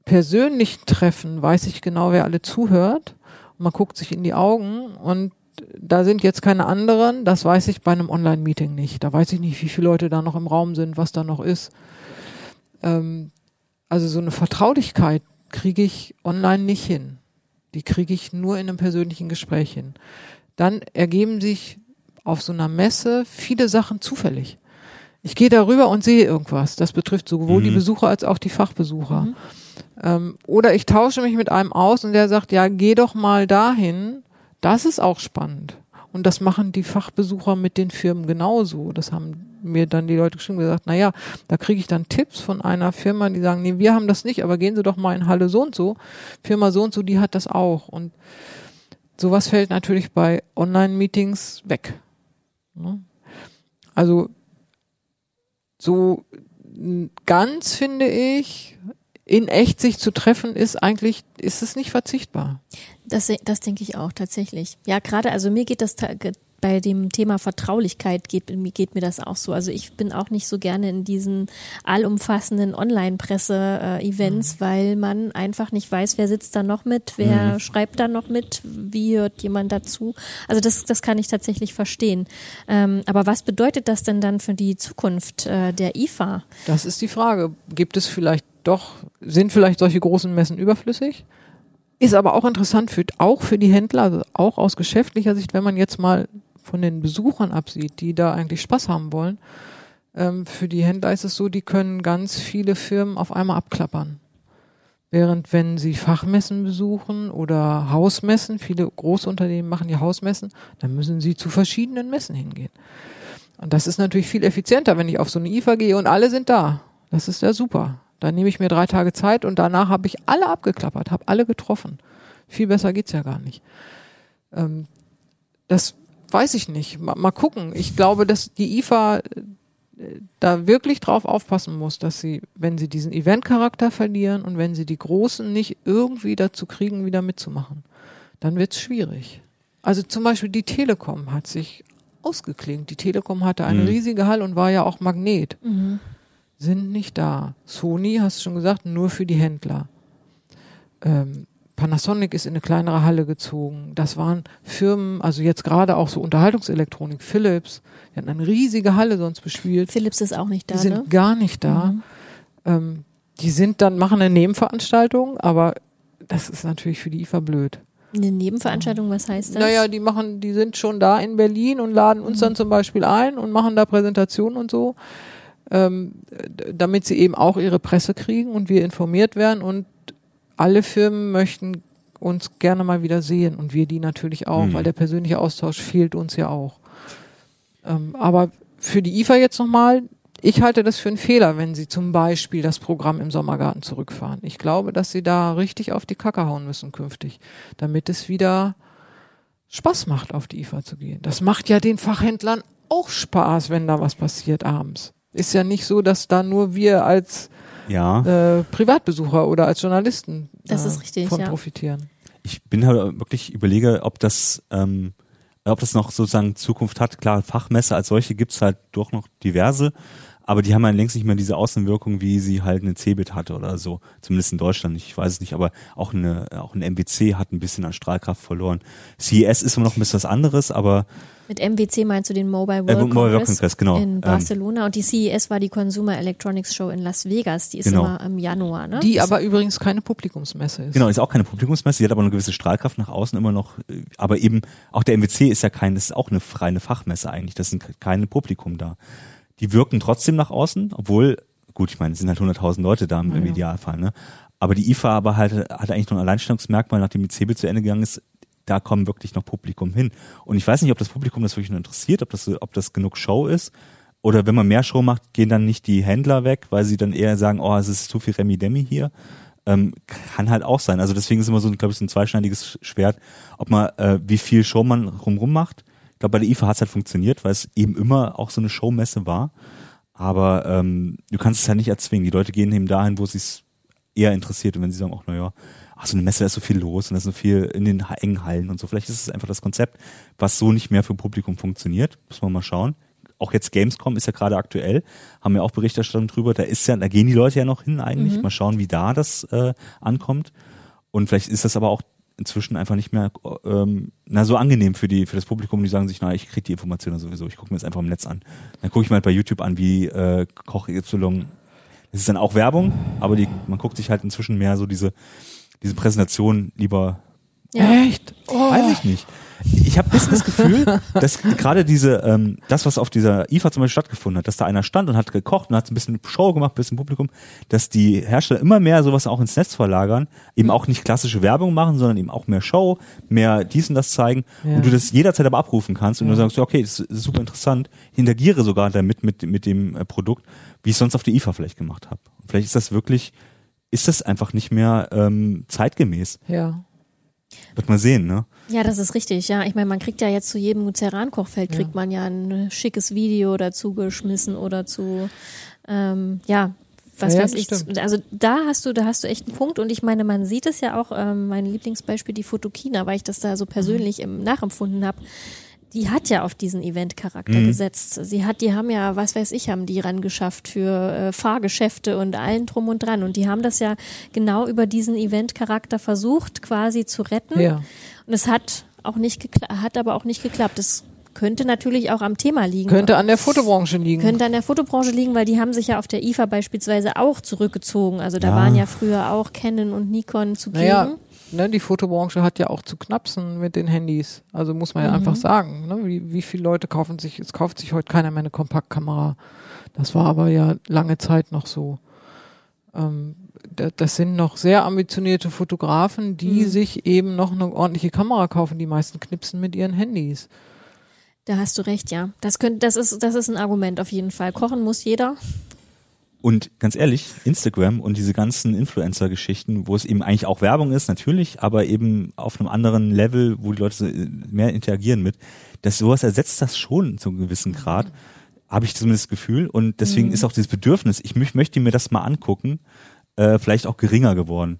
Speaker 5: persönlichen Treffen weiß ich genau, wer alle zuhört. Und man guckt sich in die Augen und da sind jetzt keine anderen. Das weiß ich bei einem Online-Meeting nicht. Da weiß ich nicht, wie viele Leute da noch im Raum sind, was da noch ist. Ähm, also so eine Vertraulichkeit kriege ich online nicht hin. Die kriege ich nur in einem persönlichen Gespräch hin. Dann ergeben sich auf so einer Messe viele Sachen zufällig. Ich gehe darüber und sehe irgendwas. Das betrifft sowohl
Speaker 4: Mhm.
Speaker 5: die Besucher als auch die Fachbesucher. Ähm, oder ich tausche mich mit einem aus und der sagt, ja, geh doch mal dahin. Das ist auch spannend. Und das machen die Fachbesucher mit den Firmen genauso. Das haben mir dann die Leute geschrieben gesagt, na ja, da kriege ich dann Tipps von einer Firma, die sagen, nee, wir haben das nicht, aber gehen Sie doch mal in Halle so und so. Firma so und so, die hat das auch. Und sowas fällt natürlich bei Online-Meetings weg. Ne? Also so ganz finde ich, in echt sich zu treffen, ist eigentlich, ist es nicht verzichtbar.
Speaker 1: Das, das denke ich auch tatsächlich. Ja, gerade, also mir geht das bei dem Thema Vertraulichkeit geht, mir- geht mir das auch so. Also ich bin auch nicht so gerne in diesen allumfassenden Online-Presse-Events, weil man einfach nicht weiß, wer sitzt da noch mit, wer schreibt da noch mit, wie hört jemand dazu. Also das, das kann ich tatsächlich verstehen. Ähm, aber was bedeutet das denn dann für die Zukunft äh, der IFA?
Speaker 5: Das ist die Frage. Gibt es vielleicht doch, sind vielleicht solche großen Messen überflüssig? Ist aber auch interessant für, auch für die Händler, also auch aus geschäftlicher Sicht, wenn man jetzt mal von den Besuchern absieht, die da eigentlich Spaß haben wollen. Ähm, für die Händler ist es so, die können ganz viele Firmen auf einmal abklappern. Während wenn sie Fachmessen besuchen oder Hausmessen, viele große Unternehmen machen ja Hausmessen, dann müssen sie zu verschiedenen Messen hingehen. Und das ist natürlich viel effizienter, wenn ich auf so eine IFA gehe und alle sind da. Das ist ja super. Dann nehme ich mir drei Tage Zeit und danach habe ich alle abgeklappert, habe alle getroffen. Viel besser geht's ja gar nicht. Ähm, das weiß ich nicht. Mal, mal gucken. Ich glaube, dass die IFA äh, da wirklich drauf aufpassen muss, dass sie, wenn sie diesen Eventcharakter verlieren und wenn sie die Großen nicht irgendwie dazu kriegen, wieder mitzumachen, dann wird's schwierig. Also zum Beispiel die Telekom hat sich ausgeklingt. Die Telekom hatte eine
Speaker 4: Mhm.
Speaker 5: riesige Halle und war ja auch Magnet. Sind nicht da. Sony, hast du schon gesagt, nur für die Händler. Ähm, Panasonic ist in eine kleinere Halle gezogen. Das waren Firmen, also jetzt gerade auch so Unterhaltungselektronik, Philips, die hatten eine riesige Halle sonst bespielt.
Speaker 1: Philips ist auch nicht da,
Speaker 5: die sind
Speaker 1: ne?
Speaker 5: gar nicht da.
Speaker 1: Mhm.
Speaker 5: Ähm, die sind dann, machen eine Nebenveranstaltung, aber das ist natürlich für die IFA blöd.
Speaker 1: Eine Nebenveranstaltung, was heißt das?
Speaker 5: Naja, die machen, die sind schon da in Berlin und laden uns dann zum Beispiel ein und machen da Präsentationen und so, ähm, damit sie eben auch ihre Presse kriegen und wir informiert werden und alle Firmen möchten uns gerne mal wieder sehen und wir die natürlich auch,
Speaker 4: Mhm.
Speaker 5: weil der persönliche Austausch fehlt uns ja auch. Ähm, aber für die IFA jetzt nochmal, ich halte das für einen Fehler, wenn sie zum Beispiel das Programm im Sommergarten zurückfahren. Ich glaube, dass sie da richtig auf die Kacke hauen müssen künftig, damit es wieder Spaß macht, auf die IFA zu gehen. Das macht ja den Fachhändlern auch Spaß, wenn da was passiert abends. Ist ja nicht so, dass da nur wir als
Speaker 4: Ja.
Speaker 5: äh, Privatbesucher oder als Journalisten
Speaker 1: Das
Speaker 5: äh,
Speaker 1: ist richtig,
Speaker 5: von
Speaker 1: ja.
Speaker 5: profitieren.
Speaker 4: ich bin halt wirklich überlege, ob das, ähm, ob das noch sozusagen Zukunft hat. Klar, Fachmesse als solche gibt's halt doch noch diverse, aber die haben ja längst nicht mehr diese Außenwirkung, wie sie halt eine Cebit hatte oder so. Zumindest in Deutschland, ich weiß es nicht, aber auch eine, auch ein MWC hat ein bisschen an Strahlkraft verloren. CES ist immer noch ein bisschen was anderes, aber
Speaker 1: Mit MWC meinst du den Mobile
Speaker 4: Äh,
Speaker 1: World
Speaker 4: Mobile World
Speaker 1: Congress,
Speaker 4: genau.
Speaker 1: in
Speaker 4: Ähm,
Speaker 1: Barcelona und die CES war die Consumer Electronics Show in Las Vegas. Die ist
Speaker 4: Genau.
Speaker 1: immer im Januar, ne?
Speaker 5: Die aber übrigens keine Publikumsmesse ist.
Speaker 4: Genau, ist auch keine Publikumsmesse, die hat aber eine gewisse Strahlkraft nach außen immer noch, äh, aber eben auch der MWC ist ja kein, das ist auch eine reine Fachmesse eigentlich, das sind keine Publikum da. Die wirken trotzdem nach außen, obwohl, gut, ich meine, es sind halt 100.000 Leute da im, im Idealfall, ne? Aber die IFA aber halt, hat eigentlich noch ein Alleinstellungsmerkmal, nachdem die CeBIT zu Ende gegangen ist, da kommen wirklich noch Publikum hin. Und ich weiß nicht, ob das Publikum das wirklich noch interessiert, ob das, ob das genug Show ist. Oder wenn man mehr Show macht, gehen dann nicht die Händler weg, weil sie dann eher sagen, oh, es ist zu viel Remi-Demi hier. Ähm, kann halt auch sein. Also deswegen ist immer so, glaube ich, so ein zweischneidiges Schwert, ob man, äh, wie viel Show man rumrum macht. Ich glaube, bei der IFA hat es halt funktioniert, weil es eben immer auch so eine Showmesse war. Aber ähm, du kannst es halt nicht erzwingen. Die Leute gehen eben dahin, wo sie es eher interessiert. Und wenn sie sagen, ach naja, ach so eine Messe, da ist so viel los und da ist so viel in den engen Hallen und so. Vielleicht ist es einfach das Konzept, was so nicht mehr für Publikum funktioniert. Muss man mal schauen. Auch jetzt Gamescom ist ja gerade aktuell, haben wir auch Berichterstattung drüber. Da ist ja, da gehen die Leute ja noch hin eigentlich. Mal schauen, wie da das äh, ankommt. Und vielleicht ist das aber auch inzwischen einfach nicht mehr ähm, na so angenehm für die für das Publikum, die sagen sich, na ich kriege die Informationen sowieso, ich gucke mir das einfach im Netz an. Dann gucke ich mal bei YouTube an, wie äh, Koch Y. Das ist dann auch Werbung, aber die, man guckt sich halt inzwischen mehr so diese diese Präsentation lieber.
Speaker 1: Ja.
Speaker 5: Echt? Oh.
Speaker 4: Weiß ich nicht. Ich habe ein bisschen das Gefühl, dass gerade diese, ähm, das, was auf dieser IFA zum Beispiel stattgefunden hat, dass da einer stand und hat gekocht und hat ein bisschen Show gemacht, ein bisschen Publikum, dass die Hersteller immer mehr sowas auch ins Netz verlagern, eben auch nicht klassische Werbung machen, sondern eben auch mehr Show, mehr dies und das zeigen
Speaker 5: Ja.
Speaker 4: und du das jederzeit aber abrufen kannst und du sagst, ja, okay, das ist super interessant, ich interagiere sogar damit mit, mit dem äh, Produkt, wie ich es sonst auf der IFA vielleicht gemacht habe. Vielleicht ist das wirklich, ist das einfach nicht mehr ähm, zeitgemäß.
Speaker 5: Ja.
Speaker 4: Wird man sehen, ne?
Speaker 1: Ja, das ist richtig, ja. Ich meine, man kriegt ja jetzt zu jedem Ceran-Kochfeld kriegt man ja ein schickes Video dazu geschmissen oder zu, ähm, ja, was
Speaker 5: Ja,
Speaker 1: weiß ich.
Speaker 5: stimmt.
Speaker 1: Also da hast du, da hast du echt einen Punkt und ich meine, man sieht es ja auch, ähm, mein Lieblingsbeispiel, die Fotokina, weil ich das da so persönlich im, nachempfunden habe. Die hat ja auf diesen Event-Charakter
Speaker 4: Mhm.
Speaker 1: gesetzt. Sie hat, die haben ja, was weiß ich, haben die ran geschafft für äh, Fahrgeschäfte und allen drum und dran. Und die haben das ja genau über diesen Event-Charakter versucht, quasi zu retten.
Speaker 5: Ja.
Speaker 1: Und es hat auch nicht geklappt, hat aber auch nicht geklappt. Es könnte natürlich auch am Thema liegen.
Speaker 5: Könnte an der Fotobranche liegen.
Speaker 1: Könnte an der Fotobranche liegen, weil die haben sich ja auf der IFA beispielsweise auch zurückgezogen. Also da
Speaker 4: Ja.
Speaker 1: waren ja früher auch Canon und Nikon zugegen.
Speaker 5: Naja, ne, die Fotobranche hat ja auch zu knapsen mit den Handys. Also muss man ja
Speaker 1: Mhm.
Speaker 5: einfach sagen. Ne? Wie, wie viele Leute kaufen sich, es kauft sich heute keiner mehr eine Kompaktkamera. Das war aber ja lange Zeit noch so. Ähm, da- das sind noch sehr ambitionierte Fotografen, die
Speaker 1: Mhm.
Speaker 5: sich eben noch eine ordentliche Kamera kaufen. Die meisten knipsen mit ihren Handys.
Speaker 1: Da hast du recht, ja. Das könnte, das ist, das ist ein Argument auf jeden Fall. Kochen muss jeder.
Speaker 4: Und ganz ehrlich, Instagram und diese ganzen Influencer-Geschichten, wo es eben eigentlich auch Werbung ist, natürlich, aber eben auf einem anderen Level, wo die Leute so, äh, mehr interagieren mit, dass sowas ersetzt das schon zu einem gewissen Grad, habe ich zumindest das Gefühl. Und deswegen ist auch dieses Bedürfnis, ich mö- möchte mir das mal angucken, äh, vielleicht auch geringer geworden.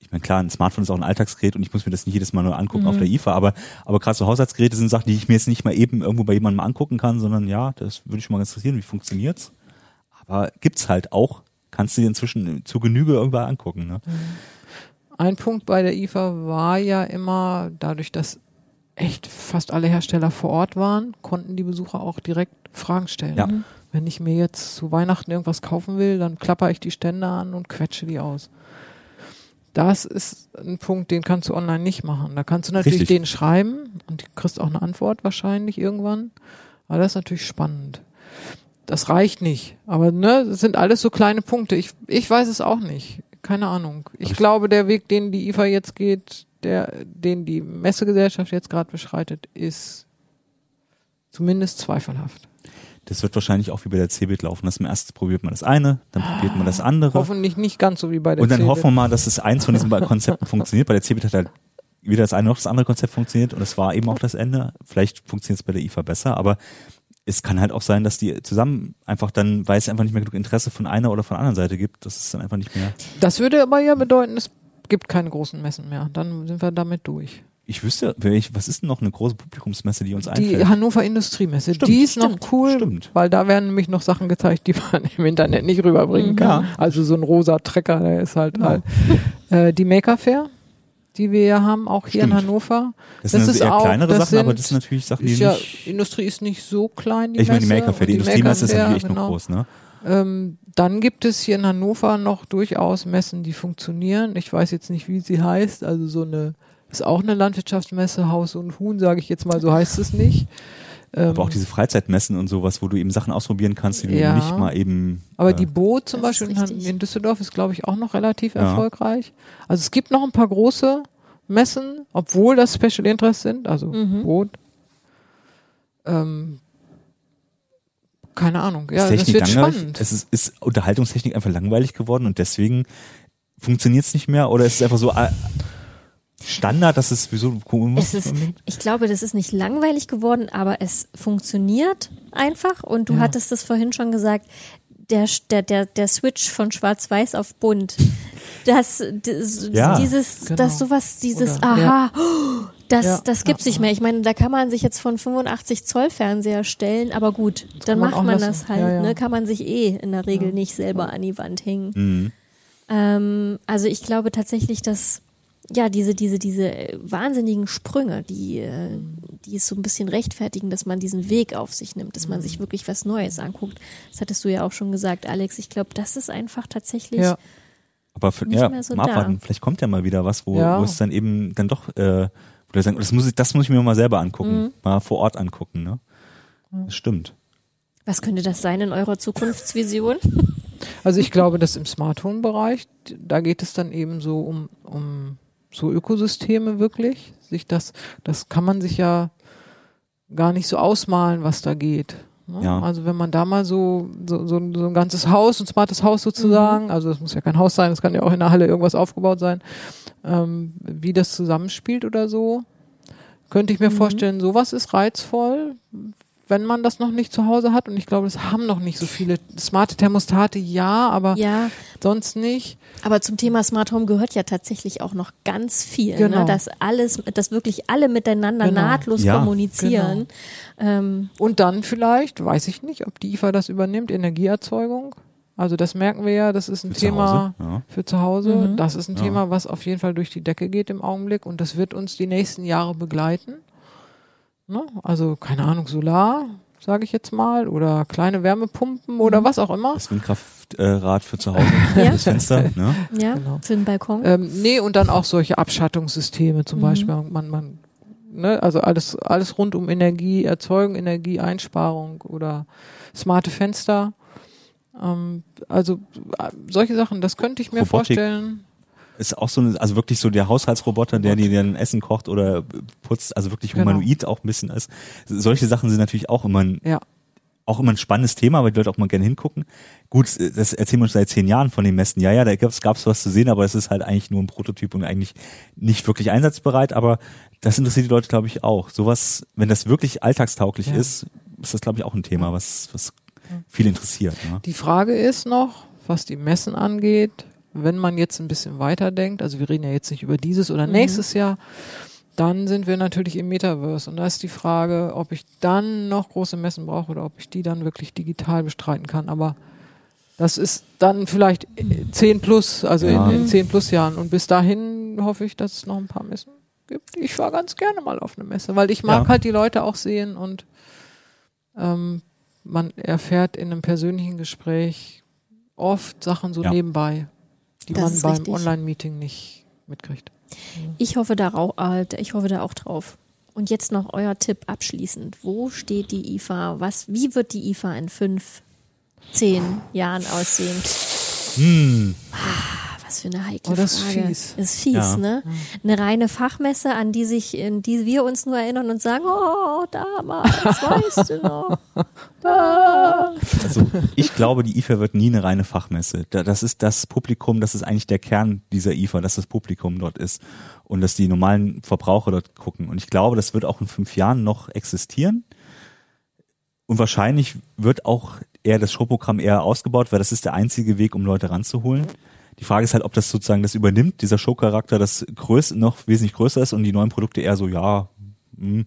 Speaker 4: Ich meine, klar, ein Smartphone ist auch ein Alltagsgerät und ich muss mir das nicht jedes Mal nur angucken auf der IFA, aber, aber gerade so Haushaltsgeräte sind Sachen, die ich mir jetzt nicht mal eben irgendwo bei jemandem mal angucken kann, sondern ja, das würde ich mal interessieren, wie funktioniert's? Aber gibt's halt auch, kannst du dir inzwischen zu Genüge irgendwann angucken. Ne?
Speaker 5: Ein Punkt bei der IFA war ja immer, dadurch, dass echt fast alle Hersteller vor Ort waren, konnten die Besucher auch direkt Fragen stellen.
Speaker 4: Ja.
Speaker 5: Mhm. Wenn ich mir jetzt zu Weihnachten irgendwas kaufen will, dann klapper ich die Stände an und quetsche die aus. Das ist ein Punkt, den kannst du online nicht machen. Da kannst du natürlich
Speaker 4: Richtig.
Speaker 5: den schreiben und du kriegst auch eine Antwort wahrscheinlich irgendwann. Aber das ist natürlich spannend. Das reicht nicht. Aber ne, das sind alles so kleine Punkte. Ich, ich weiß es auch nicht. Keine Ahnung. Ich
Speaker 4: ich-
Speaker 5: glaube, der Weg, den die IFA jetzt geht, der, den die Messegesellschaft jetzt gerade beschreitet, ist zumindest zweifelhaft.
Speaker 4: Das wird wahrscheinlich auch wie bei der CeBIT laufen. Das erst probiert man das eine, dann probiert man das andere.
Speaker 5: Hoffentlich nicht ganz so wie bei der
Speaker 4: Und dann
Speaker 5: CeBIT.
Speaker 4: hoffen wir mal, dass es eins von diesen beiden Konzepten funktioniert. Bei der CeBIT hat halt weder das eine noch das andere Konzept funktioniert und es war eben auch das Ende. Vielleicht funktioniert es bei der IFA besser, aber es kann halt auch sein, dass die zusammen einfach dann, weil es einfach nicht mehr genug Interesse von einer oder von der anderen Seite gibt, dass es dann einfach nicht mehr.
Speaker 5: Das würde aber ja bedeuten, es gibt keine großen Messen mehr. Dann sind wir damit durch.
Speaker 4: Ich wüsste, was ist denn noch eine große Publikumsmesse, die uns
Speaker 5: Die
Speaker 4: einfällt?
Speaker 5: Hannover Industriemesse,
Speaker 4: Stimmt,
Speaker 5: die ist noch
Speaker 4: stimmt,
Speaker 5: cool,
Speaker 4: stimmt.
Speaker 5: weil da werden nämlich noch Sachen gezeigt, die man im Internet nicht rüberbringen kann.
Speaker 4: Ja.
Speaker 5: Also so ein rosa Trecker, der ist halt,
Speaker 4: Genau.
Speaker 5: halt. Äh, die Maker Fair, die wir ja haben, auch hier in
Speaker 4: Stimmt.
Speaker 5: Hannover.
Speaker 4: das,
Speaker 5: das
Speaker 4: sind
Speaker 5: ist
Speaker 4: eher
Speaker 5: auch-
Speaker 4: kleinere Sachen, aber
Speaker 5: sind-
Speaker 4: das sind natürlich Sachen, die
Speaker 5: ja,
Speaker 4: nicht.
Speaker 5: Industrie ist nicht so klein, die
Speaker 4: Ich meine, die
Speaker 5: Messe.
Speaker 4: Maker Fair, die
Speaker 5: Und
Speaker 4: Industriemesse ist natürlich
Speaker 5: genau.
Speaker 4: groß, ne?
Speaker 5: Ähm, dann gibt es hier in Hannover noch durchaus Messen, die funktionieren. Ich weiß jetzt nicht, wie sie heißt. Also so eine, ist auch eine Landwirtschaftsmesse, Haus und Huhn, sage ich jetzt mal, so heißt es nicht. Ähm,
Speaker 4: Aber auch diese Freizeitmessen und sowas, wo du eben Sachen ausprobieren kannst, die du
Speaker 5: Ja.
Speaker 4: nicht mal eben.
Speaker 5: aber
Speaker 4: äh,
Speaker 5: die Boot zum Beispiel in, in Düsseldorf ist, glaube ich, auch noch relativ
Speaker 4: Ja.
Speaker 5: erfolgreich. Also es gibt noch ein paar große Messen, obwohl das Special Interest sind, also
Speaker 1: Mhm.
Speaker 5: Boot. Ähm, keine Ahnung. Ja,
Speaker 4: ist
Speaker 5: das wird
Speaker 4: langweilig?
Speaker 5: spannend.
Speaker 4: Es ist, ist Unterhaltungstechnik einfach langweilig geworden und deswegen funktioniert es nicht mehr oder ist es einfach so äh, Standard, dass es sowieso cool muss?
Speaker 1: Es ist, ich glaube, das ist nicht langweilig geworden, aber es funktioniert einfach. Und du
Speaker 5: Ja.
Speaker 1: hattest es vorhin schon gesagt, der, der, der, der Switch von Schwarz-Weiß auf Bunt. Das, das
Speaker 4: Ja.
Speaker 1: dieses,
Speaker 5: Genau.
Speaker 1: das sowas, dieses
Speaker 5: Oder-
Speaker 1: Aha, das,
Speaker 5: Ja,
Speaker 1: das gibt's
Speaker 5: ja,
Speaker 1: nicht mehr. Ich meine, da kann man sich jetzt von 85 Zoll Fernseher stellen, aber gut, dann
Speaker 5: man
Speaker 1: macht man
Speaker 5: lassen.
Speaker 1: das halt,
Speaker 5: Ja, ja.
Speaker 1: ne? Kann man sich eh in der Regel nicht selber an die Wand hängen.
Speaker 4: Mhm.
Speaker 1: Ähm, also ich glaube tatsächlich, dass ja diese diese diese äh, wahnsinnigen Sprünge, die äh, die es so ein bisschen rechtfertigen, dass man diesen Weg auf sich nimmt, dass man sich wirklich was Neues anguckt. Das hattest du ja auch schon gesagt, Alex. Ich glaube, das ist einfach tatsächlich
Speaker 5: Ja.
Speaker 4: Aber für,
Speaker 1: Nicht
Speaker 4: ja,
Speaker 1: mehr so
Speaker 4: mal
Speaker 1: da.
Speaker 4: abwarten, vielleicht kommt ja mal wieder was, wo,
Speaker 5: Ja.
Speaker 4: wo es dann eben dann doch, äh, wo wir sagen, das muss ich, das muss ich mir mal selber angucken,
Speaker 1: Mhm.
Speaker 4: mal vor Ort angucken, ne? Das stimmt.
Speaker 1: Was könnte das sein in eurer Zukunftsvision?
Speaker 5: Also ich glaube, dass im Smart Home Bereich, da geht es dann eben so um, um so Ökosysteme wirklich. Sich das, das kann man sich ja gar nicht so ausmalen, was da geht. ne?
Speaker 4: Ja.
Speaker 5: Also wenn man da mal so, so, so, ein- so ein ganzes Haus, ein smartes Haus sozusagen, also es muss ja kein Haus sein, es kann ja auch in der Halle irgendwas aufgebaut sein, ähm, wie das zusammenspielt oder so, könnte ich mir vorstellen, sowas ist reizvoll, wenn man das noch nicht zu Hause hat. Und ich glaube, das haben noch nicht so viele. Smarte Thermostate, ja, aber
Speaker 1: ja,
Speaker 5: sonst nicht.
Speaker 1: aber zum Thema Smart Home gehört ja tatsächlich auch noch ganz viel,
Speaker 5: Genau.
Speaker 1: ne? dass alles, dass wirklich alle miteinander
Speaker 5: Genau.
Speaker 1: nahtlos
Speaker 4: Ja.
Speaker 1: kommunizieren. Ähm,
Speaker 5: Und dann vielleicht, weiß ich nicht, ob die IFA das übernimmt, Energieerzeugung. Also das merken wir ja, das ist ein
Speaker 4: Für
Speaker 5: Thema
Speaker 4: ja.
Speaker 5: für zu Hause.
Speaker 1: Mhm.
Speaker 5: Das ist ein
Speaker 4: Ja.
Speaker 5: Thema, was auf jeden Fall durch die Decke geht im Augenblick und das wird uns die nächsten Jahre begleiten. Ne? Also keine Ahnung, Solar, sage ich jetzt mal, oder kleine Wärmepumpen oder was auch immer.
Speaker 4: Das Windkraftrad für zu Hause,
Speaker 1: Ja.
Speaker 4: das Fenster, ne?
Speaker 1: ja,
Speaker 5: Genau.
Speaker 1: für den Balkon.
Speaker 5: Ähm, nee, und dann auch solche Abschattungssysteme zum
Speaker 1: Mhm.
Speaker 5: Beispiel. Man, man, ne, also alles, alles rund um Energieerzeugung, Energieeinsparung oder smarte Fenster. Ähm, also äh, solche Sachen, das könnte ich mir
Speaker 4: Robotik.
Speaker 5: vorstellen.
Speaker 4: Ist auch so, eine, also wirklich so der Haushaltsroboter, der dir dann Essen kocht oder putzt, also wirklich
Speaker 5: Genau.
Speaker 4: humanoid auch ein bisschen ist. Solche Sachen sind natürlich auch immer ein,
Speaker 5: Ja.
Speaker 4: auch immer ein spannendes Thema, weil die Leute auch mal gerne hingucken. Gut, das erzählen wir uns seit zehn Jahren von den Messen. Ja, ja, da gab's gab's was zu sehen, aber es ist halt eigentlich nur ein Prototyp und eigentlich nicht wirklich einsatzbereit, aber das interessiert die Leute, glaube ich, auch. Sowas, wenn das wirklich alltagstauglich
Speaker 5: Ja.
Speaker 4: ist, ist das, glaube ich, auch ein Thema, was, was viele interessiert. Ne?
Speaker 5: Die Frage ist noch, was die Messen angeht, wenn man jetzt ein bisschen weiterdenkt, also wir reden ja jetzt nicht über dieses oder
Speaker 1: Mhm.
Speaker 5: nächstes Jahr, dann sind wir natürlich im Metaverse. Und da ist die Frage, ob ich dann noch große Messen brauche oder ob ich die dann wirklich digital bestreiten kann. Aber das ist dann vielleicht äh, 10 plus, also
Speaker 4: Ja.
Speaker 5: in, in 10 plus Jahren. Und bis dahin hoffe ich, dass es noch ein paar Messen gibt. Ich war ganz gerne mal auf eine Messe, weil ich mag
Speaker 4: Ja.
Speaker 5: halt die Leute auch sehen und ähm, man erfährt in einem persönlichen Gespräch oft Sachen so
Speaker 4: Ja.
Speaker 5: nebenbei, die
Speaker 1: Das
Speaker 5: man beim
Speaker 1: richtig.
Speaker 5: Online-Meeting nicht mitkriegt.
Speaker 1: Ich hoffe da auch, äh, ich hoffe da auch drauf. Und jetzt noch euer Tipp abschließend. Wo steht die IFA? Was, wie wird die IFA in fünf, zehn Jahren aussehen?
Speaker 4: Hm.
Speaker 1: Was für eine heikle
Speaker 5: Oh, das ist
Speaker 1: Frage.
Speaker 5: fies.
Speaker 1: Das ist fies,
Speaker 4: Ja.
Speaker 1: ne? Eine reine Fachmesse, an die sich, in die wir uns nur erinnern und sagen, oh, damals, weißt du noch. Ah.
Speaker 4: Also ich glaube, die IFA wird nie eine reine Fachmesse. Da- Das ist das Publikum, das ist eigentlich der Kern dieser IFA, dass das Publikum dort ist und dass die normalen Verbraucher dort gucken. Und ich glaube, das wird auch in fünf Jahren noch existieren. Und wahrscheinlich wird auch eher das Showprogramm eher ausgebaut, weil das ist der einzige Weg, um Leute ranzuholen. Die Frage ist halt, ob das sozusagen das übernimmt, dieser Showcharakter, das größ noch wesentlich größer ist und die neuen Produkte eher so, ja, hm,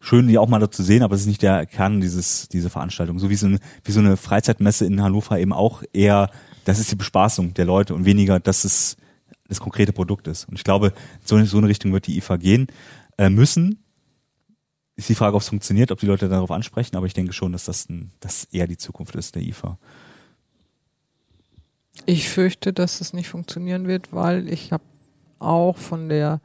Speaker 4: schön, die auch mal da zu sehen, aber es ist nicht der Kern dieses, diese Veranstaltung. So wie so, eine, wie so eine Freizeitmesse in Hannover eben auch eher, das ist die Bespaßung der Leute und weniger, dass es das konkrete Produkt ist. Und ich glaube, so in so eine Richtung wird die IFA gehen äh, müssen. Ist die Frage, ob es funktioniert, ob die Leute darauf ansprechen, aber ich denke schon, dass das, ein, das eher die Zukunft ist, der IFA.
Speaker 5: Ich fürchte, dass es nicht funktionieren wird, weil ich habe auch von der,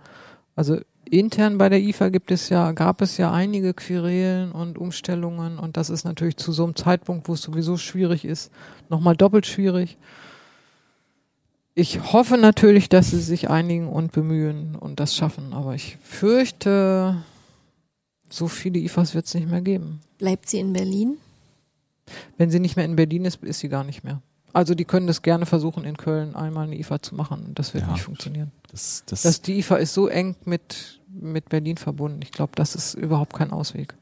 Speaker 5: also intern bei der IFA gibt es ja, gab es ja einige Querelen und Umstellungen und das ist natürlich zu so einem Zeitpunkt, wo es sowieso schwierig ist, nochmal doppelt schwierig. Ich hoffe natürlich, dass sie sich einigen und bemühen und das schaffen, aber ich fürchte, so viele IFAs wird es nicht mehr geben.
Speaker 1: Bleibt sie in Berlin?
Speaker 5: Wenn sie nicht mehr in Berlin ist, ist sie gar nicht mehr. Also die können das gerne versuchen, in Köln einmal eine IFA zu machen. Das wird
Speaker 4: Ja.
Speaker 5: nicht funktionieren.
Speaker 4: Das, das,
Speaker 5: Das, die IFA ist so eng mit, mit Berlin verbunden. Ich glaube, das ist überhaupt kein Ausweg.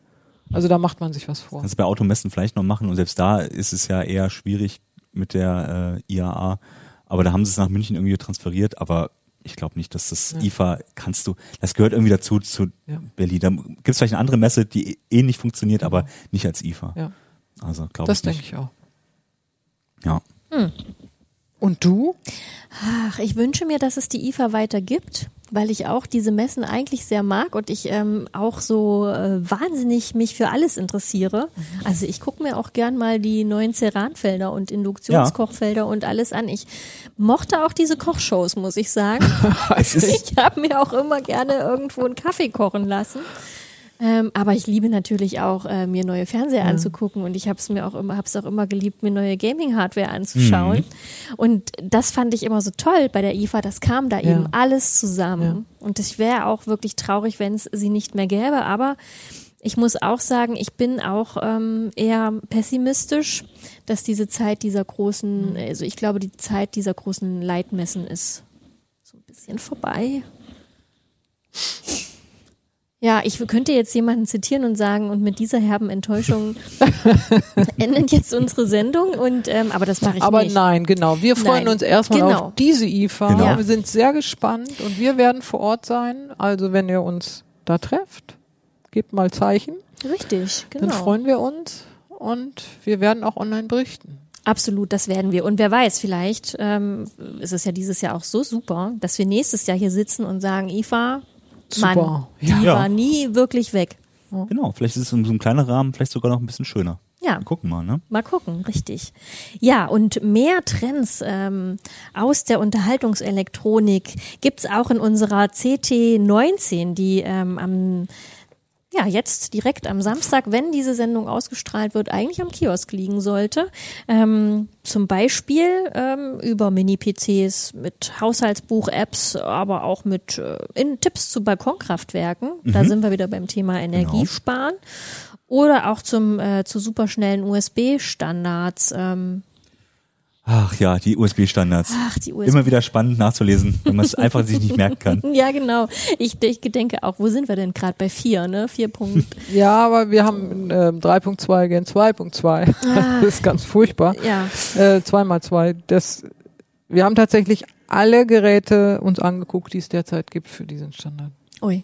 Speaker 5: Also da macht man sich was vor.
Speaker 4: kannst du bei Automessen vielleicht noch machen und selbst da ist es ja eher schwierig mit der äh, IAA. Aber da haben sie es nach München irgendwie transferiert, aber ich glaube nicht, dass das
Speaker 5: Ja.
Speaker 4: IFA kannst du, das gehört irgendwie dazu zu
Speaker 5: Ja.
Speaker 4: Berlin. Da gibt es vielleicht eine andere Messe, die ähnlich funktioniert, aber nicht als IFA.
Speaker 5: Ja.
Speaker 4: Also glaube
Speaker 5: Das
Speaker 4: ich
Speaker 5: denke ich auch.
Speaker 4: Ja.
Speaker 5: Und du?
Speaker 1: Ach, ich wünsche mir, dass es die IFA weiter gibt, weil ich auch diese Messen eigentlich sehr mag und ich ähm, auch so äh, wahnsinnig mich für alles interessiere. Also ich gucke mir auch gern mal die neuen Ceranfelder und Induktionskochfelder und alles an. Ich mochte auch diese Kochshows, muss ich sagen. Ich habe mir auch immer gerne irgendwo einen Kaffee kochen lassen. Ähm, aber ich liebe natürlich auch, äh, mir neue Fernseher anzugucken und ich habe es mir auch immer, habe es auch immer geliebt, mir neue Gaming-Hardware anzuschauen. Und das fand ich immer so toll bei der IFA. Das kam da
Speaker 5: Ja.
Speaker 1: eben alles zusammen. Und ich wäre auch wirklich traurig, wenn es sie nicht mehr gäbe. Aber ich muss auch sagen, ich bin auch ähm, eher pessimistisch, dass diese Zeit dieser großen, also ich glaube, die Zeit dieser großen Leitmessen ist so ein bisschen vorbei. Ja, ich könnte jetzt jemanden zitieren und sagen, und mit dieser herben Enttäuschung endet jetzt unsere Sendung. Und ähm, aber das mache ich
Speaker 5: Aber
Speaker 1: nicht.
Speaker 5: nein, genau. Wir freuen
Speaker 1: Nein.
Speaker 5: uns erstmal
Speaker 1: Genau.
Speaker 5: auf diese IFA.
Speaker 4: Genau.
Speaker 5: Wir sind sehr gespannt und wir werden vor Ort sein. Also wenn ihr uns da trefft, gebt mal Zeichen.
Speaker 1: Richtig, genau.
Speaker 5: Dann freuen wir uns und wir werden auch online berichten.
Speaker 1: Absolut, das werden wir. Und wer weiß, vielleicht ähm, ist es ja dieses Jahr auch so super, dass wir nächstes Jahr hier sitzen und sagen, IFA, Mann,
Speaker 5: Super.
Speaker 1: die
Speaker 5: Ja.
Speaker 4: Ja.
Speaker 1: war nie wirklich weg.
Speaker 4: genau, vielleicht ist es in so einem kleinen Rahmen vielleicht sogar noch ein bisschen schöner.
Speaker 1: Ja.
Speaker 4: Wir gucken mal, ne?
Speaker 1: Mal gucken, richtig. Ja, und mehr Trends ähm, aus der Unterhaltungselektronik gibt's auch in unserer CT19, die ähm, am ja, jetzt direkt am Samstag, wenn diese Sendung ausgestrahlt wird, eigentlich am Kiosk liegen sollte. Ähm, zum Beispiel ähm, über Mini-PCs mit Haushaltsbuch-Apps, aber auch mit äh, in Tipps zu Balkonkraftwerken. Da sind wir wieder beim Thema Energiesparen. Oder auch zum zu superschnellen USB-Standards. Ähm,
Speaker 4: Ach ja, die USB-Standards.
Speaker 1: ach, die USB.
Speaker 4: Immer wieder spannend nachzulesen, wenn man es einfach sich nicht merken kann.
Speaker 1: ja, genau. Ich, ich denke auch, wo sind wir denn gerade bei vier, ne? Vier Punkt.
Speaker 5: Ja, aber wir haben ähm, 3.2 gen 2.2. Das ist ganz furchtbar.
Speaker 1: ja.
Speaker 5: Äh, 2 mal 2. Das, wir haben tatsächlich alle Geräte uns angeguckt, die es derzeit gibt für diesen Standard.
Speaker 1: Ui.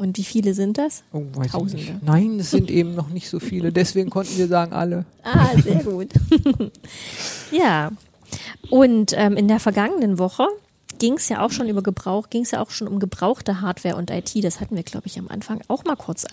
Speaker 1: Und wie viele sind das?
Speaker 5: Oh, weiß
Speaker 1: Tausende.
Speaker 5: ich nicht. Nein, es sind eben noch nicht so viele. Deswegen konnten wir sagen alle.
Speaker 1: Ah, sehr gut. ja. Und ähm, in der vergangenen Woche ging es ja auch schon über Gebrauch, ging es ja auch schon um gebrauchte Hardware und IT. Das hatten wir, glaube ich, am Anfang auch mal kurz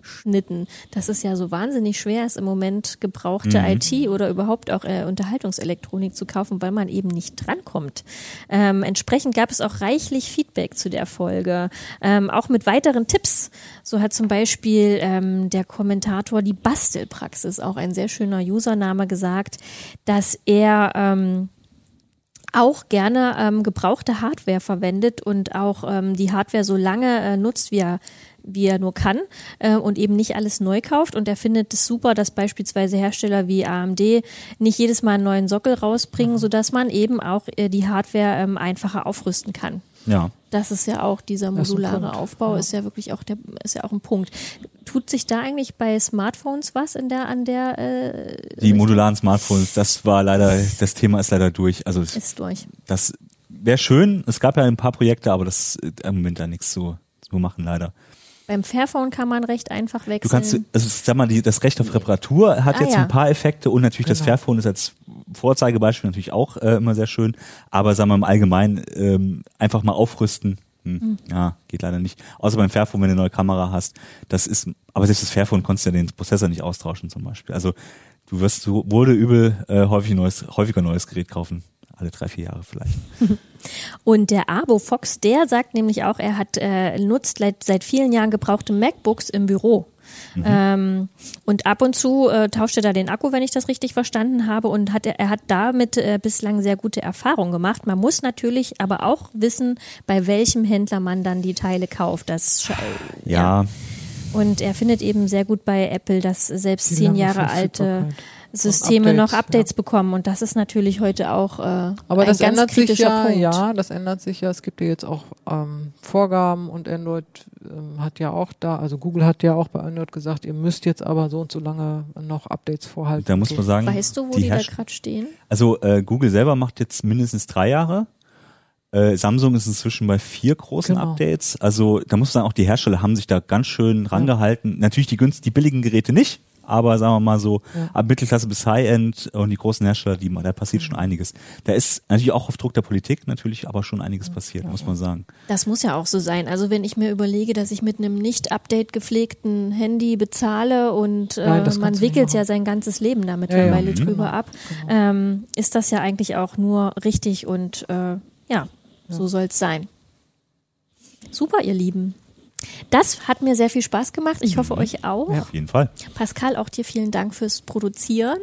Speaker 1: angeschnitten. Dass es ja so wahnsinnig schwer ist, im Moment gebrauchte
Speaker 4: Mhm.
Speaker 1: IT oder überhaupt auch äh, Unterhaltungselektronik zu kaufen, weil man eben nicht drankommt. Ähm, entsprechend gab es auch reichlich Feedback zu der Folge, ähm, auch mit weiteren Tipps. So hat zum Beispiel ähm, der Kommentator die Bastelpraxis, auch ein sehr schöner Username, gesagt, dass er ähm, auch gerne ähm, gebrauchte Hardware verwendet und auch ähm, die Hardware so lange äh, nutzt, wie er, wie er nur kann äh, und eben nicht alles neu kauft. Und er findet es super, dass beispielsweise Hersteller wie AMD nicht jedes Mal einen neuen Sockel rausbringen, sodass man eben auch äh, die Hardware ähm, einfacher aufrüsten kann.
Speaker 4: Ja.
Speaker 1: Das ist ja auch dieser
Speaker 5: ist
Speaker 1: modulare
Speaker 5: Punkt,
Speaker 1: Aufbau,
Speaker 5: ja.
Speaker 1: ist ja wirklich auch der, ist ja auch ein Punkt. Tut sich da eigentlich bei Smartphones was in der, an der äh,
Speaker 4: Die modularen Smartphones, das war leider, das Thema ist leider durch. Also
Speaker 1: ist durch?
Speaker 4: das wäre schön. Es gab ja ein paar Projekte, aber das ist im Moment da nichts zu, zu machen, leider.
Speaker 1: Beim Fairphone kann man recht einfach wechseln.
Speaker 4: Du kannst, also sag mal, die, das Recht auf Reparatur hat
Speaker 1: Ah,
Speaker 4: jetzt
Speaker 1: ja.
Speaker 4: ein paar Effekte und natürlich das
Speaker 5: Genau.
Speaker 4: Fairphone ist als Vorzeigebeispiel natürlich auch äh, immer sehr schön. Aber sagen wir im Allgemeinen ähm, einfach mal aufrüsten. Hm,
Speaker 1: Mhm.
Speaker 4: Ja, geht leider nicht. Außer beim Fairphone, wenn du eine neue Kamera hast. Das ist, aber selbst das Fairphone konntest du ja den Prozessor nicht austauschen zum Beispiel. Also du wirst so wurde übel äh, häufig neues, häufiger neues Gerät kaufen. Alle drei, vier Jahre vielleicht.
Speaker 1: Und der Abo Fox, der sagt nämlich auch, er hat äh, nutzt seit, seit vielen Jahren gebrauchte MacBooks im Büro. Ähm, und ab und zu äh, tauscht er da den Akku, wenn ich das richtig verstanden habe, und hat er, er hat damit äh, bislang sehr gute Erfahrungen gemacht. Man muss natürlich aber auch wissen, bei welchem Händler man dann die Teile kauft. Das scha-
Speaker 4: Ja,
Speaker 1: Und er findet eben sehr gut bei Apple, dass selbst zehn Jahre alte Systeme noch
Speaker 5: Updates,
Speaker 1: Updates bekommen. Und das ist natürlich heute auch äh,
Speaker 5: Aber
Speaker 1: ein
Speaker 5: das
Speaker 1: ganz
Speaker 5: ändert sich
Speaker 1: kritischer
Speaker 5: ja,
Speaker 1: Punkt.
Speaker 5: ja, das ändert sich ja. Es gibt ja jetzt auch ähm, Vorgaben und Android ähm, hat ja auch da, also Google hat ja auch bei Android gesagt, ihr müsst jetzt aber so und so lange noch Updates vorhalten.
Speaker 4: da muss man sagen,
Speaker 1: Weißt du, wo die, da
Speaker 4: Herst-
Speaker 1: gerade stehen?
Speaker 4: Also äh, Google selber macht jetzt mindestens drei Jahre. Äh, Samsung ist inzwischen bei vier großen
Speaker 5: Genau.
Speaker 4: Updates. Also da muss man sagen, auch die Hersteller haben sich da ganz schön rangehalten. Natürlich die günst, die billigen Geräte nicht, aber sagen wir mal so,
Speaker 5: Ja.
Speaker 4: ab Mittelklasse bis High-End und die großen Hersteller, die, da passiert schon einiges. Da ist natürlich auch auf Druck der Politik natürlich aber schon einiges passiert, muss man sagen.
Speaker 1: Das muss ja auch so sein. Also wenn ich mir überlege, dass ich mit einem nicht Update gepflegten Handy bezahle und äh,
Speaker 5: Nein,
Speaker 1: man wickelt ja sein ganzes Leben da
Speaker 5: Ja,
Speaker 1: mittlerweile
Speaker 5: ja. Mhm.
Speaker 1: drüber ab, ähm, ist das ja eigentlich auch nur richtig und äh, ja, so soll's sein. Super, ihr Lieben. Das hat mir sehr viel Spaß gemacht. Ich hoffe euch auch.
Speaker 5: Ja.
Speaker 4: Auf jeden Fall.
Speaker 1: Pascal, auch dir vielen Dank fürs Produzieren.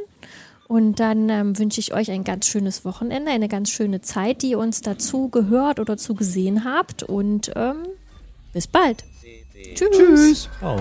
Speaker 1: Und dann ähm, wünsche ich euch ein ganz schönes Wochenende, eine ganz schöne Zeit, die ihr uns dazu gehört oder zugesehen habt. Und ähm, bis bald. Tschüss.
Speaker 5: Tschüss.
Speaker 3: Ciao.